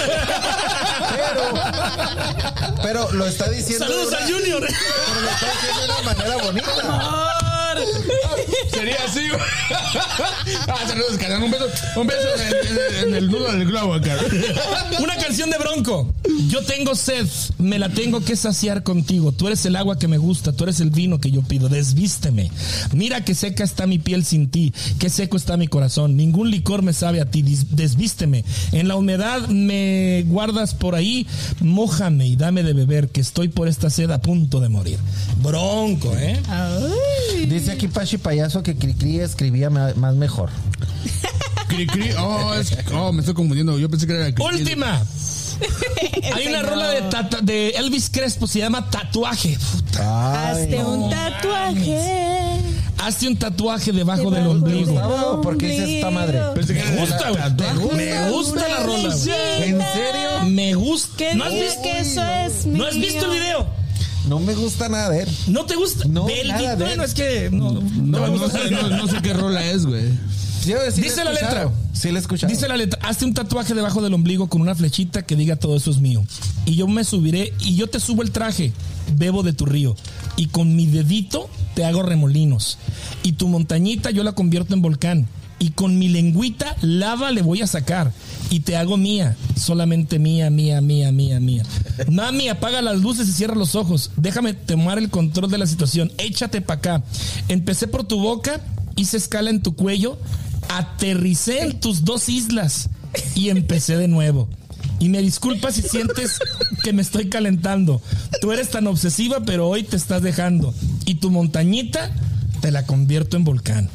S4: pero lo está diciendo
S3: Saludos
S4: una-
S3: al Junior.
S4: pero lo está diciendo de una manera bonita
S5: Sería así, güey. Ah, saludos, carnal. Un beso, un beso en, en- en el nudo del globo, carnal.
S3: Una canción de Bronco. Yo tengo sed, me la tengo que saciar contigo. Tú eres el agua que me gusta, tú eres el vino que yo pido. Desvísteme. Mira que seca está mi piel sin ti, que seco está mi corazón. Ningún licor me sabe a ti. Dis- Desvísteme. En la humedad me guardas por ahí. Mójame y dame de beber, que estoy por esta sed a punto de morir. Bronco, ¿eh?
S6: Ay.
S4: Dice aquí Pachi Payaso que Cricri escribía más mejor [laughs]
S5: Cri, cri. Oh, es- oh, me estoy confundiendo. Yo pensé que era. cri, cri.
S3: Última. [laughs] Hay una rola de, tata- de Elvis Crespo, se llama Tatuaje. Puta.
S4: Ay,
S6: Hazte
S4: no.
S6: un tatuaje.
S3: Hazte un tatuaje debajo del
S6: Debajo
S3: ombligo.
S6: del
S4: Gustavo, ¿por qué dices esta madre?
S5: Pensé que
S3: Me gusta, güey. Me gusta la rola.
S4: ¿En serio?
S3: Me gusta.
S6: ¿Qué
S3: ¿No has visto,
S6: que eso es
S3: ¿no has visto el video?
S4: No me gusta nada de él.
S3: ¿No te gusta?
S4: No,
S3: Del-
S4: nada de
S3: bueno,
S4: él.
S3: es que no, no
S5: sé, no- no sé qué rola es, güey.
S4: Yo sí
S3: Dice la letra.
S4: Sí, la escuchado.
S3: Dice la letra, hazte un tatuaje debajo del ombligo con una flechita que diga todo eso es mío. Y yo me subiré y yo te subo el traje, bebo de tu río. Y con mi dedito te hago remolinos. Y tu montañita yo la convierto en volcán. Y con mi lengüita lava le voy a sacar. Y te hago mía, solamente mía, mía, mía, mía, mía. Mami, apaga las luces y cierra los ojos. Déjame tomar el control de la situación. Échate para acá. Empecé por tu boca, hice escala en tu cuello, aterricé en tus dos islas y empecé de nuevo. Y me disculpas si sientes que me estoy calentando. Tú eres tan obsesiva, pero hoy te estás dejando. Y tu montañita te la convierto en volcán.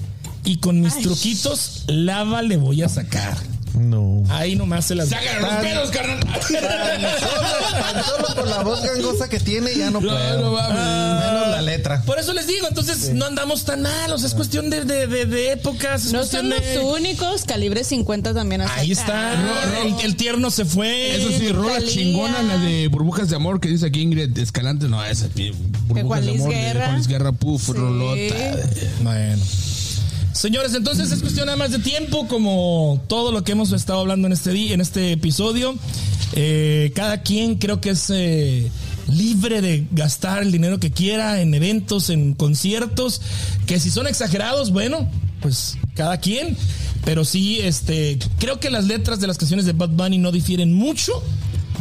S3: Y con mis truquitos, lava le voy a sacar.
S4: No.
S3: Ahí nomás se las.
S5: Sácale los pelos, carnal. [laughs]
S4: Tan solo por la voz gangosa que tiene ya no
S5: No,
S4: puedo.
S5: no mames.
S4: Menos la letra.
S3: Por eso les digo, entonces no andamos tan mal. O sea, es cuestión de, de, de- de épocas. es
S6: No son los
S3: de-
S6: únicos, calibre 50 también
S3: Ahí
S6: acá.
S3: está. El, el tierno se fue.
S5: Eso sí, rola
S6: Talía.
S5: chingona, la de Burbujas de Amor que dice aquí Ingrid Escalante. No, esa pi- Burbujas
S6: Juan
S5: de
S6: Luis
S5: Amor. de
S6: Guerra.
S5: Juan Luis Guerra, puf,
S6: Sí.
S5: rolota.
S3: Bueno. Señores, entonces es cuestión nada más de tiempo, como todo lo que hemos estado hablando en este en este episodio. Eh, cada quien creo que es eh, libre de gastar el dinero que quiera en eventos, en conciertos, que si son exagerados, bueno, pues cada quien. Pero sí, este, creo que las letras de las canciones de Bad Bunny no difieren mucho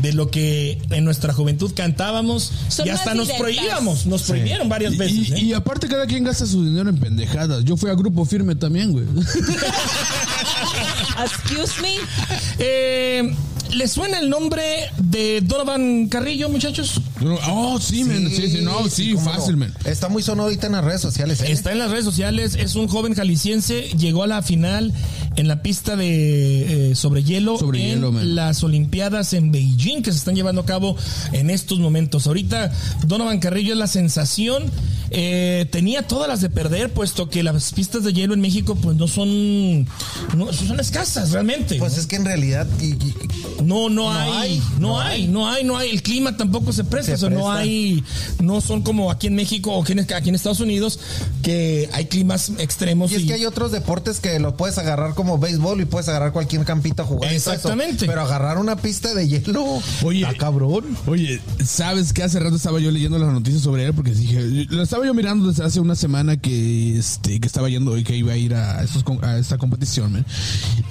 S3: de lo que en nuestra juventud cantábamos.
S6: Son
S3: y hasta nos prohibíamos, nos prohibieron varias veces.
S5: Y,
S3: ¿eh?
S5: y aparte cada quien gasta su dinero en pendejadas. Yo fui a Grupo Firme también, güey. [laughs]
S6: Excuse me.
S3: Eh, ¿Le suena el nombre de Donovan Carrillo, muchachos?
S5: Oh, sí, men. Sí, sí, no, sí, fácil,
S4: no.
S5: men.
S4: Está muy sonado ahorita en las redes sociales. ¿eh?
S3: Está en las redes sociales, es un joven jalisciense, llegó a la final en la pista de eh, sobre hielo
S5: Sobre
S3: en
S5: hielo,
S3: las Olimpiadas en Beijing que se están llevando a cabo en estos momentos. Ahorita Donovan Carrillo es la sensación, eh, tenía todas las de perder, puesto que las pistas de hielo en México pues no son, no, son escasas realmente.
S4: Pues es que en realidad. y- y-
S3: No, no, hay,
S4: hay,
S3: no,
S4: no
S3: hay,
S4: hay.
S3: no hay, no hay. El clima tampoco se presta, O no hay, no son como aquí en México o aquí en, aquí en Estados Unidos que hay climas extremos.
S4: Y es que hay otros deportes que lo puedes agarrar como béisbol y puedes agarrar cualquier campito a jugar. eso.
S3: Exactamente.
S4: Pero agarrar una pista de hielo.
S5: Oye.
S4: está cabrón.
S5: Oye, ¿sabes qué? Hace rato estaba yo leyendo las noticias sobre él porque dije, lo estaba yo mirando desde hace una semana que este que estaba yendo y que iba a ir a, a esta competición, man.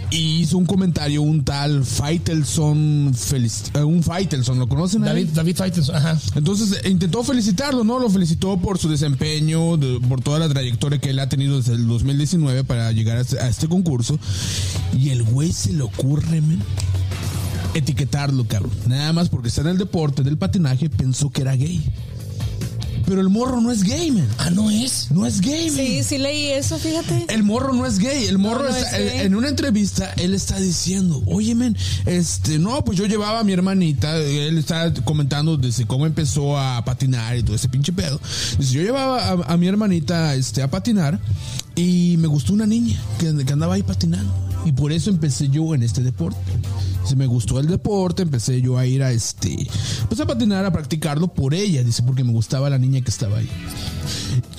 S5: Y hizo un comentario un tal Faitelson Felic- eh, un Faitelson, ¿lo conocen?
S3: David, David Faitelson, ajá.
S5: Entonces eh, intentó felicitarlo, ¿no? Lo felicitó por su desempeño, de- por toda la trayectoria que él ha tenido desde el 2019 para llegar a este, a este concurso. Y el güey se le ocurre, men, etiquetarlo, cabrón. Nada más porque está en el deporte del patinaje, pensó que era gay. Pero el morro no es gay, man.
S3: Ah, no es.
S5: No es gay, man.
S6: Sí, sí leí eso, fíjate.
S5: El morro no es gay. El morro
S6: No, no
S5: está-
S6: es gay.
S5: en una entrevista él está diciendo, oye men, este, no, pues yo llevaba a mi hermanita, él está comentando desde cómo empezó a patinar y todo ese pinche pedo. Dice, yo llevaba a, a mi hermanita este, a patinar y me gustó una niña que, andaba ahí patinando. Y por eso empecé yo en este deporte. Dice, me gustó el deporte, empecé yo a ir a este, pues a patinar, a practicarlo por ella, dice, porque me gustaba la niña que estaba ahí.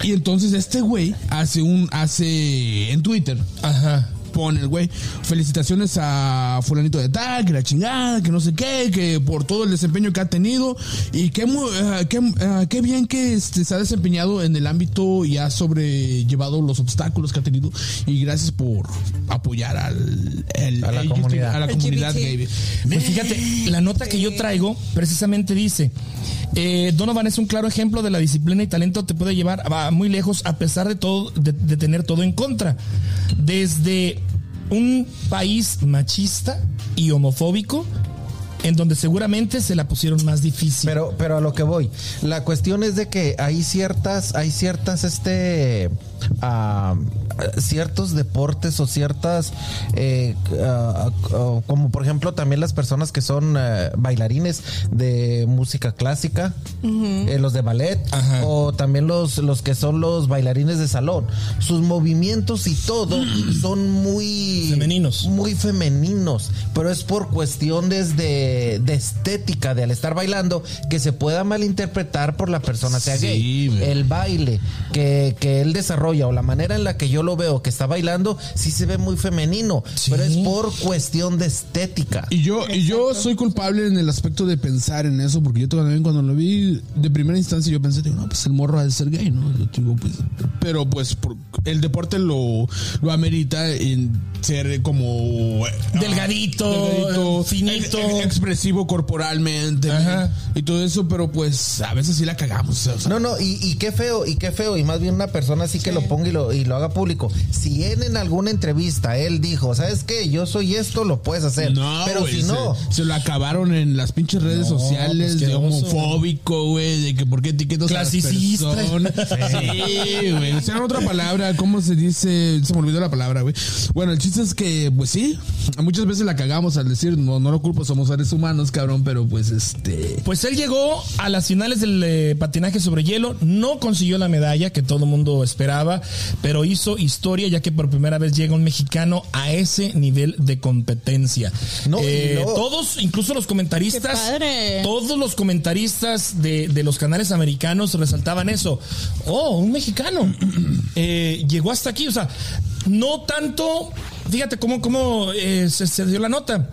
S5: Y entonces este güey hace un, hace en Twitter,
S3: Ajá.
S5: Pone el güey, felicitaciones a fulanito de tal, que la chingada, que no sé qué, que por todo el desempeño que ha tenido y que mu- eh, qué, eh, qué bien que este, se ha desempeñado en el ámbito y ha sobrellevado los obstáculos que ha tenido y gracias por apoyar al, el-
S4: A la
S5: el-
S4: comunidad.
S5: a la comunidad gay.
S3: Pues fíjate, la nota que yo traigo precisamente dice, eh, Donovan es un claro ejemplo de la disciplina y talento te puede llevar a muy lejos a pesar de todo, de, de tener todo en contra. Desde un país machista y homofóbico, en donde seguramente se la pusieron más difícil.
S4: Pero, pero a lo que voy. La cuestión es de que hay ciertas, hay ciertas, este. A ciertos deportes o ciertas, eh, como por ejemplo también las personas que son eh, bailarines de música clásica, eh, los de ballet,
S3: Ajá.
S4: o también los, los que son los bailarines de salón. Sus movimientos y todo [clears throat] son muy
S3: Femeninos.
S4: Muy femeninos, pero es por cuestiones de, de estética, de al estar bailando, que se pueda malinterpretar por la persona sea
S5: Sí,
S4: gay. El baile que, que él desarrolla o la manera en la que yo lo veo que está bailando, sí se ve muy femenino,
S3: Sí.
S4: pero es por cuestión de estética.
S5: Y yo, y yo soy culpable en el aspecto de pensar en eso, porque yo también cuando lo vi de primera instancia yo pensé, digo, no, pues el morro ha de ser gay, ¿no? Yo digo, pues, pero pues por- el deporte lo, lo amerita en ser como eh,
S3: Delgadito, finito.
S5: ex- expresivo corporalmente
S3: Ajá.
S5: y todo eso, pero pues a veces sí la cagamos. o sea,
S4: No, no, y, y qué feo, y qué feo, y más bien una persona así que lo ponga y lo, y lo haga público. Si él en alguna entrevista, él dijo, ¿sabes qué? Yo soy esto, lo puedes hacer.
S5: No,
S4: Pero si no,
S5: se, se lo acabaron en las pinches redes
S3: No,
S5: sociales
S3: pues,
S5: de homofóbico, güey, de que por qué etiquetas
S3: Clasicista.
S5: a las personas. [laughs] Sí, güey. O sea, otra palabra, ¿cómo se dice? Se me olvidó la palabra, güey. Bueno, el chiste es que, pues sí, muchas veces la cagamos al decir, no, no lo culpo, somos seres humanos, cabrón, pero pues este.
S3: Pues él llegó a las finales del eh, patinaje sobre hielo, no consiguió la medalla que todo el mundo esperaba, pero hizo historia ya que por primera vez llega un mexicano a ese nivel de competencia.
S4: No,
S3: Eh, todos, incluso los comentaristas, todos los comentaristas de, de los canales americanos resaltaban eso. Oh, un mexicano [clears throat] Eh, llegó hasta aquí, o sea, no tanto, fíjate cómo, cómo eh, se, se dio la nota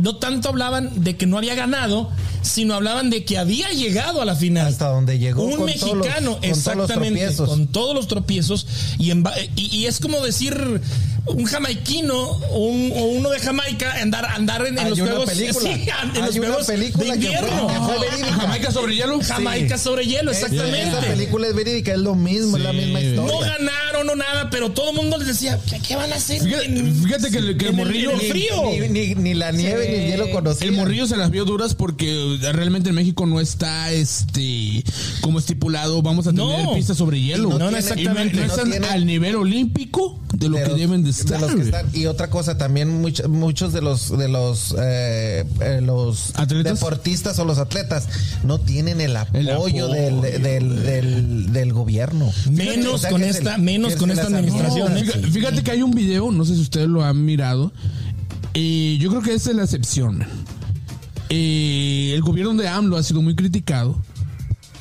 S3: no tanto hablaban de que no había ganado, sino hablaban de que había llegado a la final.
S4: Hasta donde llegó
S3: Un
S4: con todos los-
S3: mexicano,
S4: con todos los
S3: exactamente, con todos los tropiezos. Y, en ba- y, y es como decir un jamaiquino o, un- o uno de Jamaica andar, andar en, los juegos,
S4: película. [laughs]
S3: sí, en
S4: Hay
S3: los juegos
S4: película
S3: de
S4: que fue-
S3: invierno.
S4: que fue verídica.
S5: Jamaica sobre hielo.
S3: Jamaica sobre hielo, exactamente.
S4: Esa película es verídica, es lo mismo, es la misma
S3: No
S4: historia.
S3: ganaron o nada, pero todo el mundo les decía, ¿qué, qué van a hacer?
S5: Fíjate, que, el- que el morrillo.
S3: el frío.
S4: Ni, ni- ni la nieve ni el hielo conocía.
S5: El morrillo se las vio duras porque realmente en México no está este como estipulado. Vamos a tener
S3: No.
S5: pistas sobre hielo.
S3: no, no, exactamente.
S5: No,
S4: No
S5: están
S4: tiene-
S5: al nivel olímpico de lo
S4: de
S5: que
S4: los-
S5: deben de estar.
S4: los que están. Y otra cosa, también much- muchos de los de los eh, eh, los
S5: ¿Atletas?
S4: deportistas o los atletas no tienen el apoyo,
S5: El apoyo,
S4: del, del, del, del gobierno.
S3: Menos
S4: O sea,
S3: con esta-
S4: el-
S3: menos con esta administración,
S5: No,
S3: ¿eh?
S5: fíjate, fíjate que hay un video, no sé si ustedes lo han mirado. eh, yo creo que esa es la excepción. Eh, el gobierno de AMLO ha sido muy criticado,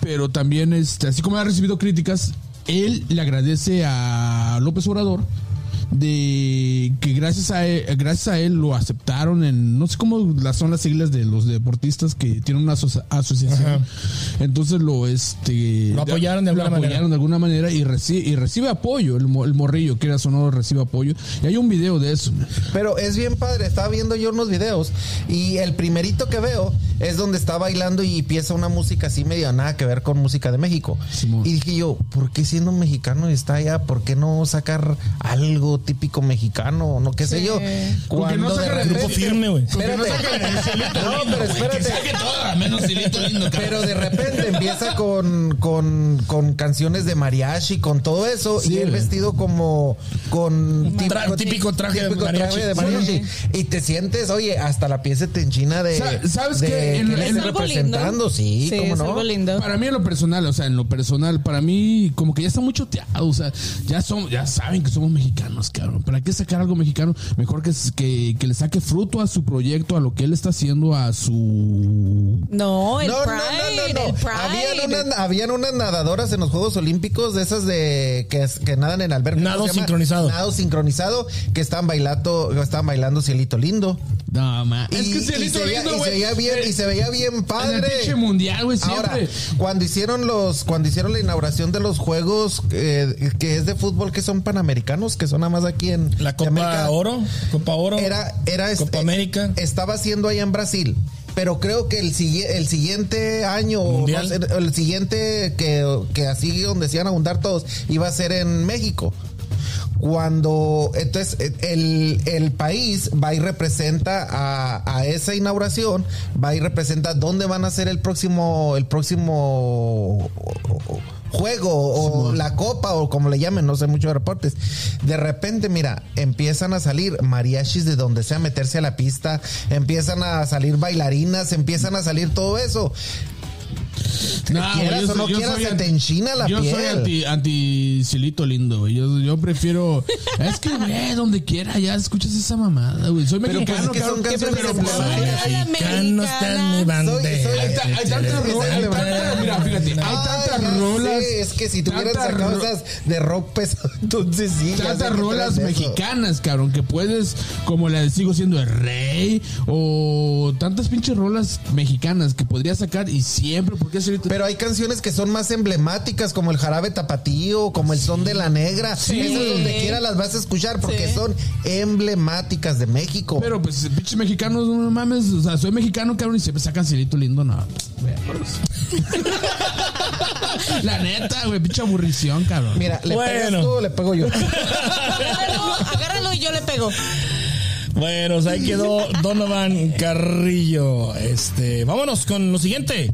S5: pero también, este, así como ha recibido críticas, él le agradece a López Obrador de que gracias a él, gracias a él lo aceptaron en no sé cómo las son las siglas de los deportistas que tienen una asocia- asociación
S3: Ajá.
S5: entonces lo este
S3: Lo apoyaron de
S5: lo
S3: alguna manera.
S5: apoyaron de alguna manera y recibe y recibe apoyo el, mo- el morrillo que era sonoro recibe apoyo y hay un video de eso
S4: Pero es bien padre, estaba viendo yo unos videos y el primerito que veo es donde está bailando y empieza una música así medio nada que ver con música de México.
S5: Simón.
S4: Y dije yo, ¿por qué siendo mexicano y está allá? ¿Por qué no sacar algo típico mexicano? No qué sé
S6: Sí.
S4: yo.
S5: Porque no
S4: Cuando de
S3: grupo firme, güey.
S4: Espérate. No, pero espérate.
S5: menos lindo
S4: Pero de repente empieza con, con, con canciones de mariachi, con todo eso,
S5: Sí,
S4: y él vestido como con
S3: Tra- típico traje de mariachi.
S4: de mariachi. Y te sientes, oye, hasta la piel se te enchina de,
S5: Sa- ¿sabes
S4: de
S5: qué? En- en-
S6: algo
S4: representando,
S6: lindo.
S4: sí,
S6: sí
S4: cómo
S6: es
S4: no.
S6: algo lindo.
S5: Para mí en lo personal, o sea, en lo personal, para mí como que ya está muy choteado, o sea, ya somos, ya saben que somos mexicanos, cabrón. ¿Para qué sacar algo mexicano? Mejor que, que, que le saque fruto a su proyecto, a lo que él está haciendo, a su...
S6: No, el
S4: No,
S6: Pride,
S4: no, no,
S6: el
S4: no.
S6: Pride.
S4: Habían unas, habían unas nadadoras en los Juegos Olímpicos de esas de que, que nadan en alberca.
S3: Nado sincronizado.
S4: Nado sincronizado que estaban bailando, que estaban bailando cielito lindo.
S5: No, ma.
S4: Y,
S5: es que
S4: y
S5: Cielito
S4: veía,
S5: Lindo,
S4: y se
S5: güey,
S4: veía bien, y se veía bien
S5: En el
S4: padre.
S5: pinche mundial, güey,
S4: Ahora, cuando hicieron los, cuando hicieron la inauguración de los juegos eh, que es de fútbol que son panamericanos, que son más aquí en
S3: La Copa
S4: América,
S3: Oro, Copa Oro.
S4: era, era
S3: Copa
S4: este,
S3: América.
S4: Estaba haciendo allá en Brasil. Pero creo que el, el siguiente año, o
S3: Mundial.
S4: el siguiente que, que así donde se iban a juntar todos, iba a ser en México. Cuando entonces el, el país va y representa a, a esa inauguración, va y representa dónde van a ser el próximo, el próximo juego o la copa o como le llamen, no sé mucho de reportes. De repente, mira, empiezan a salir mariachis de donde sea meterse a la pista, empiezan a salir bailarinas, empiezan a salir todo eso.
S5: No,
S4: quieras
S5: yo
S4: o no
S5: soy- yo
S4: quieras,
S5: soy
S4: se te enchina la
S5: yo
S4: piel.
S5: soy anti, anti cilito lindo, güey. Yo, yo prefiero. [laughs] es que, güey, donde quiera ya escuchas esa mamada, güey. Soy
S4: Pero pues
S5: mexicano,
S4: es que son
S5: cabrón, ¿qué
S4: canciones
S5: pero,
S4: de
S5: pues,
S3: mi bandera.
S5: Hay, ta- hay tantas rolas, hay tantas- mira, fíjate, hay
S4: Ay,
S5: tantas
S4: ya
S5: rolas.
S4: sé, es que si tuvieran
S5: tantas
S4: sacado esas de rock [laughs] entonces sí.
S5: Tantas rolas mexicanas, cabrón, que puedes, como la de Sigo siendo el rey, o tantas pinches rolas mexicanas que podrías sacar y siempre, porque
S4: Pero hay canciones que son más emblemáticas, como el jarabe tapatío, como el son de la negra. Esas donde quiera las vas a escuchar porque
S6: Sí.
S4: son emblemáticas de México.
S5: Pero pues pinches mexicanos, no mames, o sea, soy mexicano, cabrón, y siempre sacan cielito lindo, no. [laughs] La neta, güey, pinche aburrición, cabrón.
S4: Mira, ¿le
S3: Bueno.
S4: pegas tú o le pego yo?
S6: Agárralo, agárralo y yo le pego.
S3: Bueno, pues ahí quedó Donovan Carrillo. Este, vámonos con lo siguiente.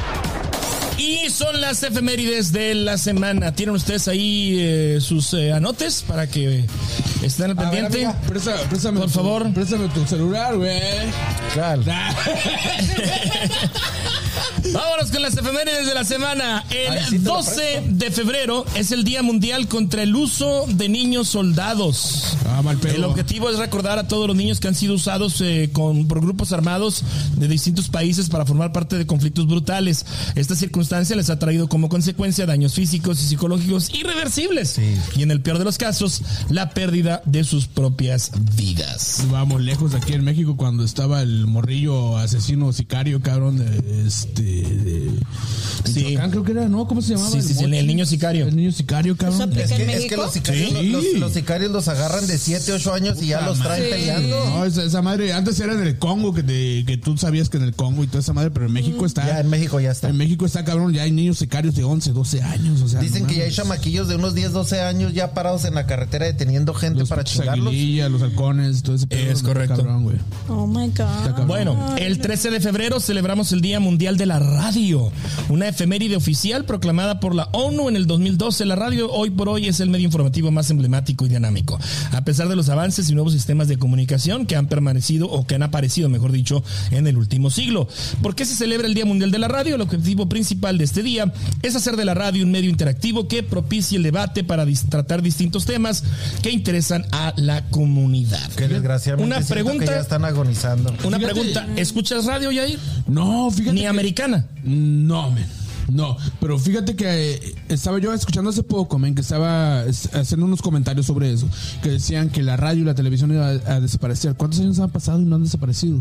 S3: Y son las efemérides de la semana. ¿Tienen ustedes ahí eh, sus eh, anotes para que estén al
S4: ver,
S3: pendiente?
S4: amiga.
S5: Presta- préstame
S3: Por
S5: tu-
S3: favor.
S5: Préstame tu celular, güey.
S4: Claro. [laughs]
S3: Vámonos con las efemérides de la semana.
S4: Ay,
S3: El
S4: sí lo
S3: 12 de febrero es el Día Mundial contra el Uso de Niños Soldados.
S5: Ah, mal.
S3: El objetivo es recordar a todos los niños que han sido usados eh, con, por grupos armados de distintos países para formar parte de conflictos brutales. Esta circunstancia les ha traído como consecuencia daños físicos y psicológicos irreversibles. Y en el peor de los casos, la pérdida de sus propias vidas.
S5: Vamos lejos aquí en México cuando estaba el morrillo asesino sicario, cabrón, de este. De,
S3: Sí.
S5: Creo que era, ¿no? ¿Cómo se llamaba?
S3: Sí, sí, sí, el niño sicario.
S5: El niño sicario, cabrón.
S6: Eso aplica
S4: Es que,
S6: en
S4: es que
S6: México.
S4: los, sicarios,
S5: Sí.
S4: los, los sicarios los agarran de 7, 8 años y ya los traen peleando.
S5: No, esa, esa madre, antes era en el Congo, que, te- que tú sabías que en el Congo y toda esa madre, pero en México está.
S4: Ya en México ya está.
S5: En México está cabrón, ya hay niños sicarios de 11, 12 años. O sea,
S4: Dicen
S5: no
S4: que ya hay chamaquillos de unos 10, 12 años ya parados en la carretera deteniendo gente
S5: Los
S4: para chingarlos.
S5: los halcones, todo ese pedo,
S3: Es correcto.
S5: Cabrón, güey.
S6: Oh my God.
S3: Bueno, el 13 de febrero celebramos el Día Mundial de la Radio, una efeméride oficial proclamada por la ONU en el 2012. La radio hoy por hoy es el medio informativo más emblemático y dinámico. A pesar de los avances y nuevos sistemas de comunicación que han permanecido o que han aparecido, mejor dicho, en el último siglo. ¿Por qué se celebra el Día Mundial de la Radio? El objetivo principal de este día es hacer de la radio un medio interactivo que propicie el debate para dis- tratar distintos temas que interesan a la comunidad.
S4: Que desgraciadamente
S3: Una pregunta
S4: que ya están agonizando.
S3: una
S5: Fíjate.
S3: pregunta, ¿escuchas radio, Yair?
S5: No, fíjate.
S3: Ni
S5: que-
S3: americana.
S5: No, men. No, pero fíjate que eh, estaba yo escuchando hace poco, men, que estaba es- haciendo unos comentarios sobre eso, que decían que la radio y la televisión iba a, a desaparecer. ¿Cuántos años han pasado y no han desaparecido?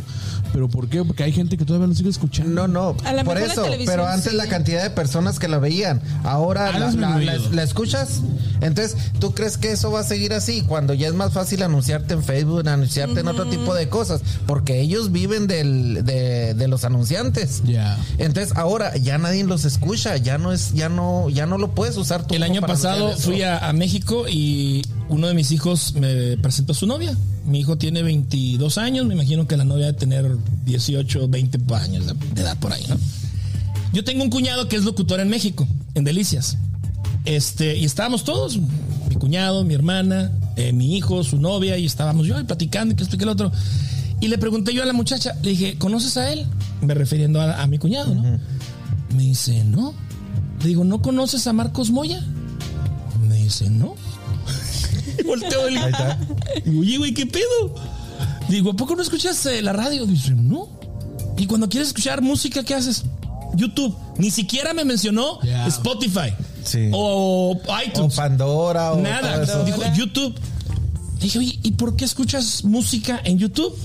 S5: ¿Pero por qué? Porque hay gente que todavía lo sigue escuchando.
S4: No, no,
S6: A
S4: por eso, pero antes
S6: sí.
S4: la cantidad de personas que la veían, ahora la, la-
S5: disminuido.
S4: la- la escuchas. Entonces, ¿tú crees que eso va a seguir así? Cuando ya es más fácil anunciarte en Facebook, anunciarte en otro tipo de cosas, porque ellos viven del, de, de los anunciantes.
S5: Ya.
S4: Entonces, ahora ya nadie los escucha, ya no es, ya no, ya no lo puedes usar tú.
S3: El año pasado fui a, a México y uno de mis hijos me presentó a su novia. Mi hijo tiene 22 años, me imagino que la novia debe tener 18, 20 años de, edad por ahí, ¿no? Yo tengo un cuñado que es locutor en México, en Delicias. Este, y estábamos todos, mi cuñado, mi hermana, eh, mi hijo, su novia, y estábamos yo ahí platicando y que el otro. Y le pregunté yo a la muchacha, le dije, ¿conoces a él? Me refiriendo a, a mi cuñado, ¿no? Me dice, no. Le digo, ¿no conoces a Marcos Moya? Me dice, no. [laughs] Volteo el. Digo, [laughs] oye, güey, ¿qué pedo? Digo, ¿a poco no escuchas eh, la radio? Dice, no. Y cuando quieres escuchar música, ¿qué haces? YouTube. Ni siquiera me mencionó. Spotify.
S4: Sí.
S3: O
S4: O
S3: iTunes.
S4: Pandora o
S3: Nada.
S4: todo eso.
S3: Dijo, YouTube. Dije, oye, ¿y por qué escuchas música en YouTube?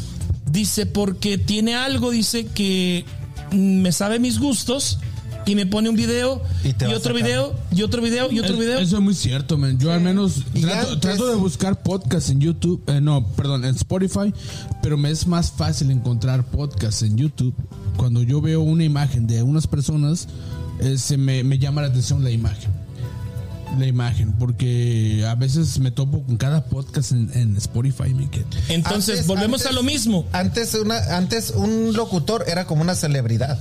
S3: Dice, porque tiene algo, dice, que me sabe mis gustos y me pone un video
S4: Y
S3: otro video y otro video y otro
S5: Es-
S3: video.
S5: Eso es muy cierto, man. Yo al menos trato,
S4: antes-
S5: trato de buscar podcasts en YouTube, eh, no, perdón, en Spotify, pero me es más fácil encontrar podcasts en YouTube. Cuando yo veo una imagen de unas personas, eh, se me, me llama la atención la imagen. La imagen, porque a veces me topo con cada podcast en, en Spotify. Me quedo.
S3: Entonces,
S4: Antes-
S3: volvemos
S4: antes-
S3: a lo mismo.
S4: Antes, una, antes un locutor era como una celebridad.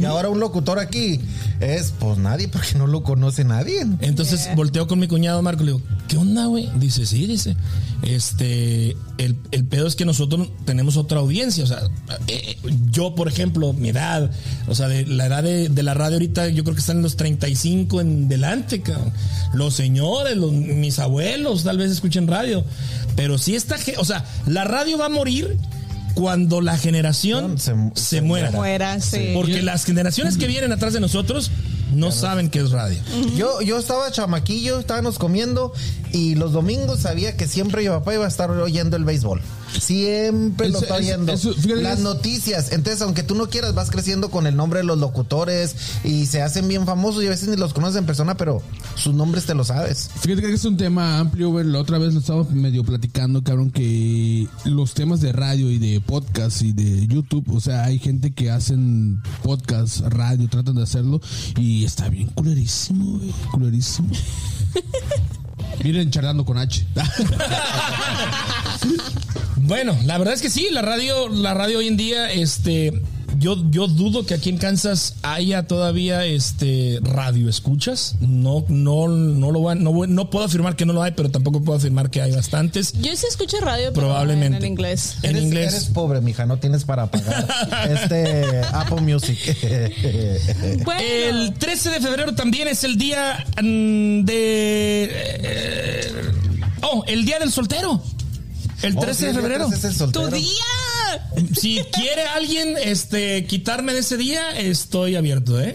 S4: Y ahora un locutor aquí es, pues nadie, porque no lo conoce nadie.
S3: Entonces volteo con mi cuñado Marco y le digo, ¿qué onda, güey? Dice, sí, dice. Este, el, el pedo es que nosotros tenemos otra audiencia. O sea, eh, yo, por ejemplo, mi edad, o sea, de la edad de, de la radio ahorita, yo creo que están en los 35 en delante, cabrón. Los señores, los, mis abuelos, tal vez escuchen radio. Pero sí está, o sea, la radio va a morir cuando la generación se,
S4: Se-
S3: se muera.
S6: Muera, sí.
S3: Porque las generaciones que vienen atrás de nosotros no saben qué es radio.
S4: Yo, yo estaba chamaquillo, estábamos comiendo y los domingos sabía que siempre mi papá iba a estar oyendo el béisbol. Siempre lo
S5: Eso-
S4: está
S5: eso-
S4: oyendo.
S5: eso, fíjate,
S4: Las noticias. Entonces, aunque tú no quieras, vas creciendo con el nombre de los locutores y se hacen bien famosos y a veces ni los conoces en persona, pero sus nombres te lo sabes.
S5: Fíjate que es un tema amplio. La otra vez lo estaba medio platicando, cabrón, que los temas de radio y de podcast y de YouTube, o sea, hay gente que hacen podcast, radio, tratan de hacerlo y está bien culerísimo, güey. Culerísimo. [laughs] Miren, charlando con H. [laughs]
S3: Bueno, la verdad es que sí, la radio, la radio hoy en día, este, yo, yo dudo que aquí en Kansas haya todavía este radio escuchas. No, no, no lo voy a- no, no puedo afirmar que no lo hay, pero tampoco puedo afirmar que hay bastantes.
S6: Yo sí escucho radio, pero
S3: Probablemente.
S6: en, en inglés.
S3: En
S4: eres,
S3: inglés.
S4: Eres pobre, mija, no tienes para pagar [laughs] este Apple Music. [laughs]
S6: Bueno,
S3: El 13 de febrero también es el día mm, de. eh, oh, el día del soltero. El 13
S4: Oh, sí,
S3: de febrero.
S4: 13 es el
S6: tu día.
S3: Si quiere alguien este quitarme de ese día, estoy abierto, ¿eh?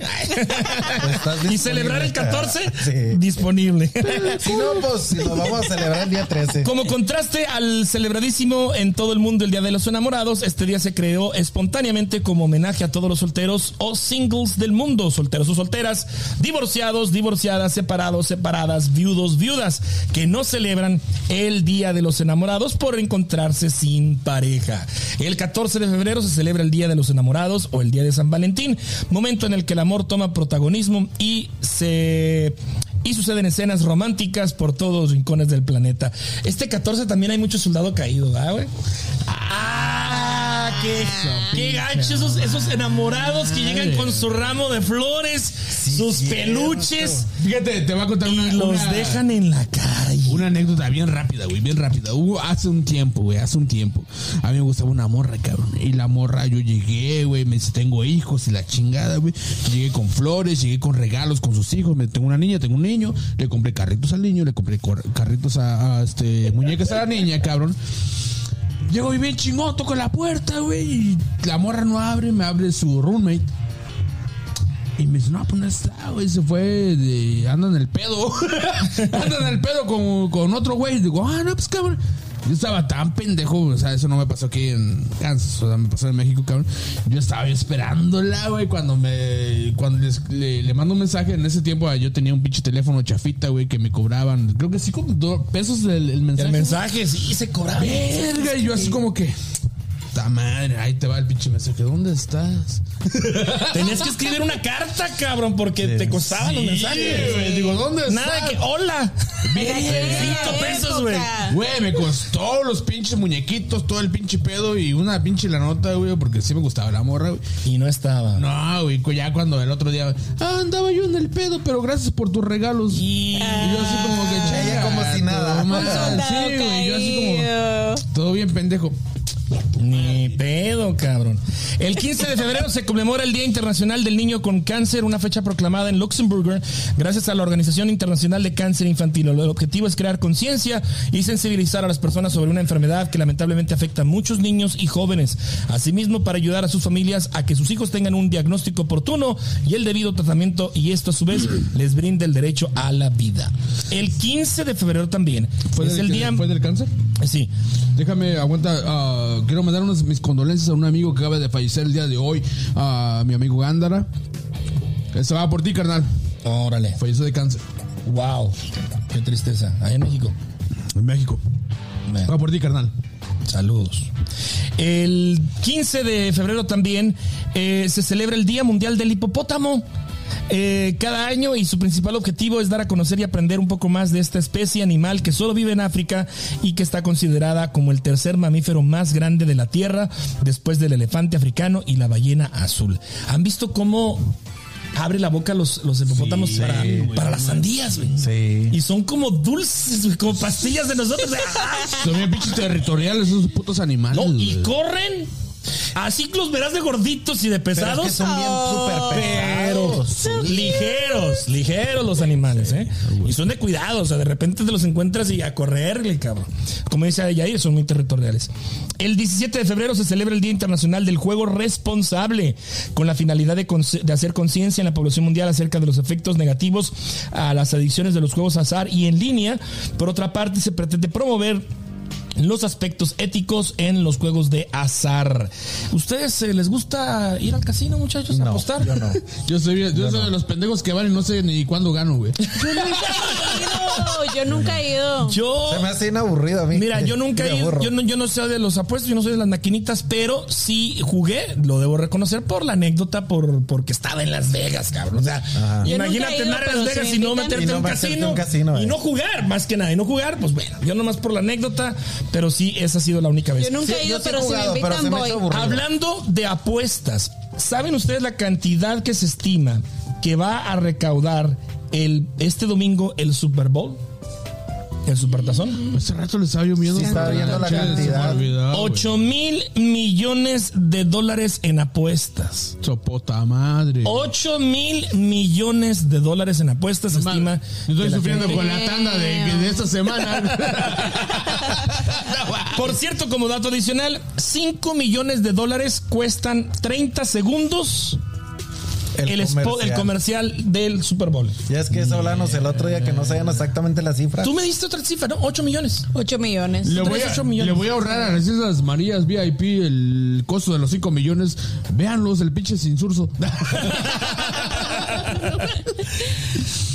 S4: Estás
S3: y celebrar el 14,
S4: Sí.
S3: disponible.
S4: Si no, pues si lo vamos a celebrar el día 13.
S3: Como contraste al celebradísimo en todo el mundo el Día de los Enamorados, este día se creó espontáneamente como homenaje a todos los solteros o singles del mundo, solteros o solteras, divorciados, divorciadas, separados, separadas, viudos, viudas, que no celebran el Día de los Enamorados por encontrarse sin pareja. El 14 de febrero se celebra el Día de los Enamorados o el Día de San Valentín, momento en el que el amor toma protagonismo y se y suceden escenas románticas por todos los rincones del planeta. Este 14 también hay mucho soldado caído, ¿verdad, güey? ¡Ah! ¡Qué, qué gacho esos, esos enamorados que llegan con su ramo de flores, sus peluches
S5: Fíjate, te voy a contar
S3: y
S5: una,
S3: los
S5: una-
S3: dejan en la calle.
S5: Una anécdota bien rápida, güey, bien rápida. Hubo hace un tiempo, güey, hace un tiempo. A mí me gustaba una morra, cabrón. Y la morra, yo llegué, güey, me dice, tengo hijos y la chingada, güey. Llegué con flores, llegué con regalos con sus hijos. Me, tengo una niña, tengo un niño. Le compré carritos al niño, le compré cor- carritos a, a, este, muñecas a la niña, cabrón. Llego y bien chingón, toco la puerta, güey. Y la morra no abre, me abre su roommate. Y me dice, no, pues no está, güey, se fue de... Anda en el pedo. [laughs] anda en el pedo con, con otro güey. Digo, ah, no, pues cabrón. Yo estaba tan pendejo, o sea, eso no me pasó aquí en Kansas, o sea, me pasó en México, cabrón. Yo estaba esperándola, güey, cuando me... Cuando les- le, le mando un mensaje, en ese tiempo ah, yo tenía un pinche teléfono chafita, güey, que me cobraban, creo que sí, como dos pesos el, el mensaje.
S3: El mensaje sí se cobraba.
S5: Verga, y yo así como que... Ta madre, ahí te va el pinche mensaje. ¿Dónde estás? [laughs]
S3: Tenías que escribir una carta, cabrón, porque te costaban los mensajes.
S5: güey. Digo, ¿dónde estás?
S3: Nada que, hola. Cinco pesos, güey.
S5: Güey, me costó los pinches muñequitos, todo el pinche pedo y una pinche la nota, güey, porque sí me gustaba la morra, güey.
S3: Y no estaba.
S5: No, güey, ya cuando el otro día, ah, andaba yo en el pedo, pero gracias por tus regalos.
S3: Y-
S5: Y yo así como que, chinga,
S4: como si nada.
S6: soldado
S5: Sí, güey, yo así como, todo bien pendejo.
S3: Ni pedo, cabrón. El 15 de febrero se conmemora el Día Internacional del Niño con Cáncer, una fecha proclamada en Luxemburgo gracias a la Organización Internacional de Cáncer Infantil. El objetivo es crear conciencia y sensibilizar a las personas sobre una enfermedad que lamentablemente afecta a muchos niños y jóvenes. Asimismo, para ayudar a sus familias a que sus hijos tengan un diagnóstico oportuno y el debido tratamiento y esto a su vez les brinda el derecho a la vida. El 15 de febrero también
S5: ¿Fue,
S3: es
S5: del,
S3: el día...
S5: ¿Fue del cáncer?
S3: Sí.
S5: Déjame, aguanta. Quiero mandar unas mis condolencias a un amigo que acaba de fallecer el día de hoy, a mi amigo Gándara. Se va por ti, carnal.
S3: Órale.
S5: Falleció de cáncer.
S3: Wow. Qué tristeza. Ahí en México.
S5: En México.
S3: Bueno.
S5: Va por ti, carnal.
S3: Saludos. El 15 de febrero también eh, se celebra el Día Mundial del Hipopótamo. Eh, cada año y su principal objetivo es dar a conocer y aprender un poco más de esta especie animal que solo vive en África y que está considerada como el tercer mamífero más grande de la Tierra después del elefante africano y la ballena azul. ¿Han visto cómo abre la boca los, los hipopótamos para, para las sandías, güey?
S4: Sí.
S3: Y son como dulces, güey, como pastillas de nosotros. [laughs]
S5: Son bien pinches territoriales esos putos animales.
S3: No, y corren. Así los verás de gorditos y de
S4: Pero
S3: pesados.
S4: es que son bien
S3: Pero
S4: pesados.
S3: ligeros, ligeros los animales, ¿eh? Y son de cuidado, o sea, de repente te los encuentras y a correrle, cabrón. Como dice Yair, son muy territoriales. El 17 de febrero se celebra el Día Internacional del Juego Responsable, con la finalidad de, de hacer conciencia en la población mundial acerca de los efectos negativos a las adicciones de los juegos azar y en línea. Por otra parte, se pretende promover los aspectos éticos en los juegos de azar. ¿Ustedes eh, les gusta ir al casino, muchachos, a
S4: No,
S3: apostar?
S4: yo no.
S5: Yo soy, yo soy de los pendejos que van y no sé ni cuándo gano, güey.
S6: Yo nunca he ido. Yo nunca he ido.
S3: Yo,
S4: Se me hace bien aburrido a mí.
S3: mira, yo nunca
S4: Me
S3: he ido, yo no, yo no sé de los apuestos, yo no soy de las maquinitas, pero sí jugué, lo debo reconocer por la anécdota, por porque estaba en Las Vegas, cabrón. O sea, imagínate andar en Las Vegas y no meterte
S4: Y no
S3: en un
S4: meterte
S3: casino,
S4: en un casino,
S3: y
S4: eh.
S3: no jugar, más que nada, y no jugar, pues bueno, yo nomás por la anécdota, pero sí, esa ha sido la única vez.
S6: Yo nunca he ido, pero
S4: jugado,
S6: si me
S4: pero
S6: invitan
S4: se me
S6: voy.
S3: Hablando de apuestas, ¿saben ustedes la cantidad que se estima que va a recaudar el, este domingo el Super Bowl? ¿El Supertazón?
S5: Hace rato le estaba yo viendo.
S4: Sí, estaba viendo la cantidad.
S3: 8 mil millones de dólares en apuestas.
S5: Sopota madre.
S3: 8 mil millones de dólares en apuestas se estima.
S5: Yo estoy sufriendo
S3: gente-
S5: con la tanda de, de esta semana. [laughs]
S3: Por cierto, como dato adicional, 5 millones de dólares cuestan 30 segundos el, spot- el comercial del Super Bowl.
S4: Ya es que eso hablamos el otro día que no sabían exactamente la cifra.
S3: Tú me diste otra cifra, ¿no? 8 millones.
S6: 8 millones.
S5: Le voy, a,
S3: ocho millones.
S5: le voy a ahorrar a las Islas Marías VIP el costo de los 5 millones. Véanlos, el pinche insurso. [laughs]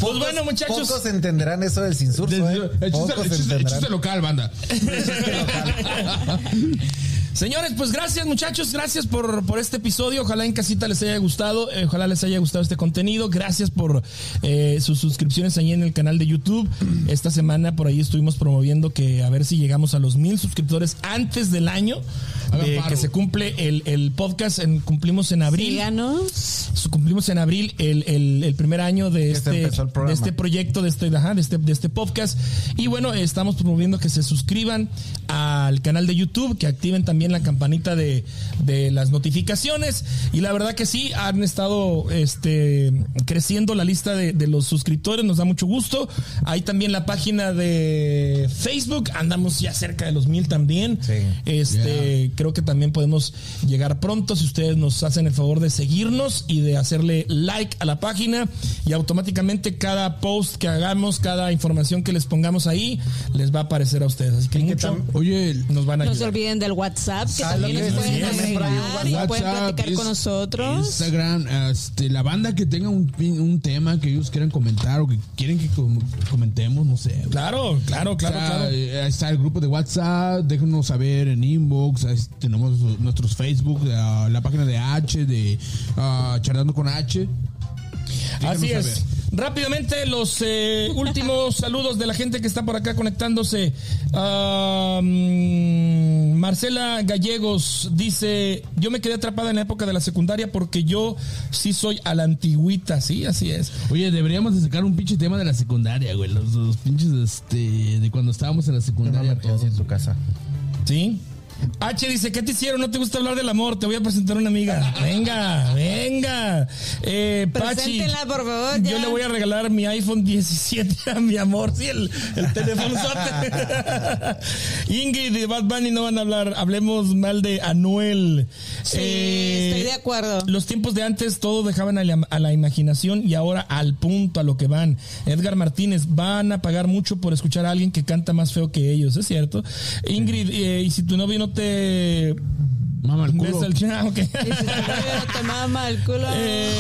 S3: Pues bueno, muchachos.
S4: Pocos entenderán eso del cinsurso, ¿eh?
S5: El chiste,
S4: Pocos
S5: el chiste- el chiste
S4: entenderán.
S5: local, banda. [laughs] [laughs]
S3: Señores, pues gracias muchachos, gracias por, por este episodio. Ojalá en casita les haya gustado, eh, ojalá les haya gustado este contenido. Gracias por eh, sus suscripciones ahí en el canal de YouTube. [clears throat] Esta semana por ahí estuvimos promoviendo que a ver si llegamos a los mil suscriptores antes del año de que se cumple el, el podcast. En, cumplimos en abril.
S6: Síganos.
S3: Cumplimos en abril el, el- el primer año de este, de este proyecto, de este, ajá, de, este, de este podcast. Y bueno, estamos promoviendo que se suscriban al canal de YouTube, que activen también la campanita de, de las notificaciones. Y la verdad que sí, han estado este, creciendo la lista de, de los suscriptores, nos da mucho gusto. Hay también la página de Facebook, andamos ya cerca de los mil también.
S4: Sí.
S3: Este, creo que también podemos llegar pronto si ustedes nos hacen el favor de seguirnos y de hacerle like a la página y automáticamente cada post que hagamos, cada información que les pongamos ahí, les va a aparecer a ustedes. Así que mucho
S5: Oye,
S3: nos van a
S6: No se olviden del WhatsApp, que
S4: Ah,
S6: también
S4: lo
S6: nos
S4: que
S6: pueden
S4: también
S6: y pueden
S5: WhatsApp,
S6: platicar con nosotros.
S5: Instagram, este, la banda que tenga un, pin- un tema que ellos quieran comentar o que quieren que com- comentemos, no sé.
S3: Claro, claro, claro,
S5: O sea,
S3: claro.
S5: eh, ahí está el grupo de WhatsApp, déjenos saber en inbox, tenemos nuestros Facebook, la, la página de H, de ah, Charlando con H.
S3: Así es. Rápidamente, los eh, [laughs] últimos saludos de la gente que está por acá conectándose. Ah, mm, Marcela Gallegos dice: Yo me quedé atrapada en la época de la secundaria porque yo sí soy a la antigüita. Sí, así es.
S5: Oye, deberíamos de sacar un pinche tema de la secundaria, güey. Los, los pinches este, de cuando estábamos en la secundaria. todos.
S4: en su casa.
S3: Sí. H dice, ¿qué te hicieron? ¿No te gusta hablar del amor? Te voy a presentar a una amiga. Venga, venga. Eh, Pachi,
S6: por favor,
S3: Yo le voy a regalar mi iPhone 17 a mi amor. Sí, el, el teléfono [laughs] Ingrid y Bad Bunny no van a hablar. Hablemos mal de Anuel.
S6: Sí,
S3: Eh,
S6: estoy de acuerdo.
S3: Los tiempos de antes todo dejaban a la, a la imaginación y ahora al punto, a lo que van. Edgar Martínez, van a pagar mucho por escuchar a alguien que canta más feo que ellos, ¿es cierto? Ingrid, eh, y si tu novio no te...
S5: Mama el culo.
S3: besa el cha- ok.
S6: Y si tu novio te mama el culo.
S3: Eh,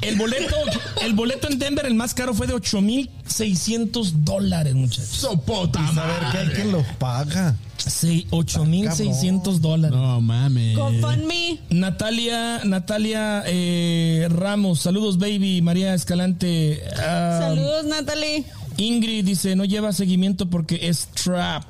S3: el boleto, el boleto en Denver, el más caro fue de 8,600 dólares, muchachos.
S5: Sopota,
S4: Saber que hay
S5: madre.
S4: quien lo paga.
S3: Sí, 8600 dólares.
S5: No mames.
S6: GoFundMe.
S3: Natalia, Natalia eh, Ramos, saludos baby, María Escalante. ah,
S6: Saludos, Natalie.
S3: Ingrid dice, no lleva seguimiento porque es trap.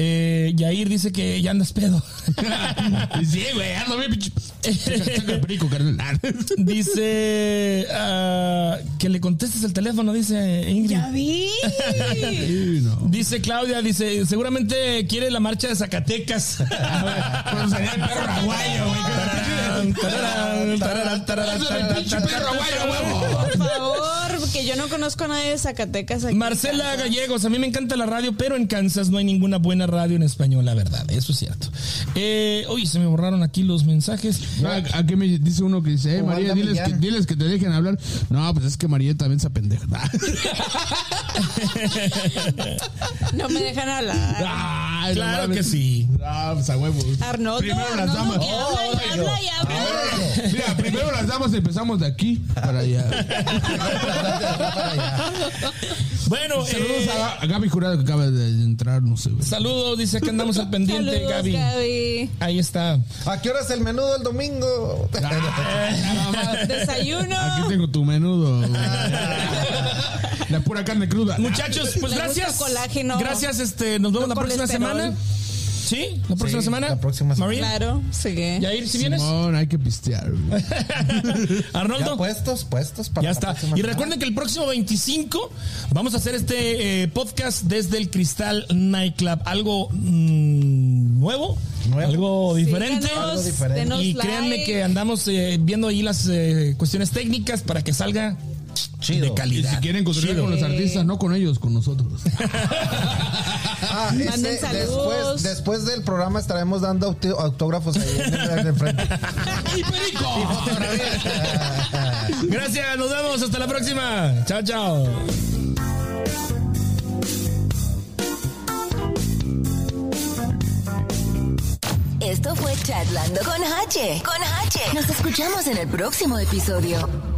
S3: Eh, Yair dice que ya andas pedo. [laughs]
S5: sí, güey, ando bien pinche. [laughs] Saca el perico, carnal.
S3: dice ah, que le contestes el teléfono, dice Ingrid.
S6: Ya vi.
S3: Dice Claudia, dice, seguramente quiere la marcha de Zacatecas. [laughs]
S5: Cuando salía el perro aguayo, güey.
S6: Por favor, yo no conozco a nadie de Zacatecas. aquí
S3: Marcela. Gallegos, a mí me encanta la radio, pero en Kansas no hay ninguna buena radio en español, la verdad, eso es cierto. Eh, uy, se me borraron aquí los mensajes.
S5: ¿A, a qué me dice uno que dice, eh, María, diles que,
S4: Millán.
S5: diles que te dejen hablar? No, pues es que María también se pendeja. [laughs]
S6: No me dejan hablar.
S3: Claro que sí.
S5: Ah, pues a huevos.
S6: Arnoldo,
S5: Primero las damas.
S6: que habla y habla y habla.
S5: Mira, primero las damas empezamos de aquí para allá. [laughs]
S3: Bueno,
S5: Saludos
S3: eh,
S5: a, Gaby Jurado que acaba de entrar, no sé,
S3: saludos, dice que andamos al pendiente,
S6: Saludos,
S3: Gaby.
S6: Gaby.
S3: Ahí está.
S4: ¿A qué hora es el menú del domingo? [laughs]
S6: Desayuno.
S5: Aquí tengo tu menudo. [laughs] La pura carne cruda.
S3: Muchachos, pues
S6: Le
S3: gracias.
S6: gusta colágeno.
S3: Gracias, este, nos vemos
S6: No
S3: la próxima semana. ¿Sí? ¿La próxima
S4: Sí,
S3: semana?
S4: la próxima semana.
S3: María.
S6: Claro, sí.
S3: Yair, si vienes?
S5: Simón, hay que pistear. [laughs]
S3: Arnoldo.
S4: Ya puestos, puestos para
S3: Ya está. Y
S4: semana.
S3: recuerden que el próximo 25 vamos a hacer este eh, podcast desde el Cristal Nightclub. Algo mm, nuevo,
S4: Nuevo.
S3: algo diferente.
S6: Síganos,
S4: Algo diferente.
S3: Y
S6: like.
S3: créanme que andamos eh, viendo ahí las eh, cuestiones técnicas para que salga
S4: Chido.
S3: de
S5: Y
S3: calidad.
S5: si quieren construir
S3: Chido.
S5: con los artistas, no con ellos, con nosotros. [laughs]
S4: Ah, ese,
S6: Manden saludos.
S4: después, después del programa estaremos dando autógrafos ahí en el de frente. [laughs]
S5: ¡Y perico! [laughs]
S3: Gracias, nos vemos. Hasta la próxima. Chao, chao.
S1: Esto fue Chatlando con H. Con H. Nos escuchamos en el próximo episodio.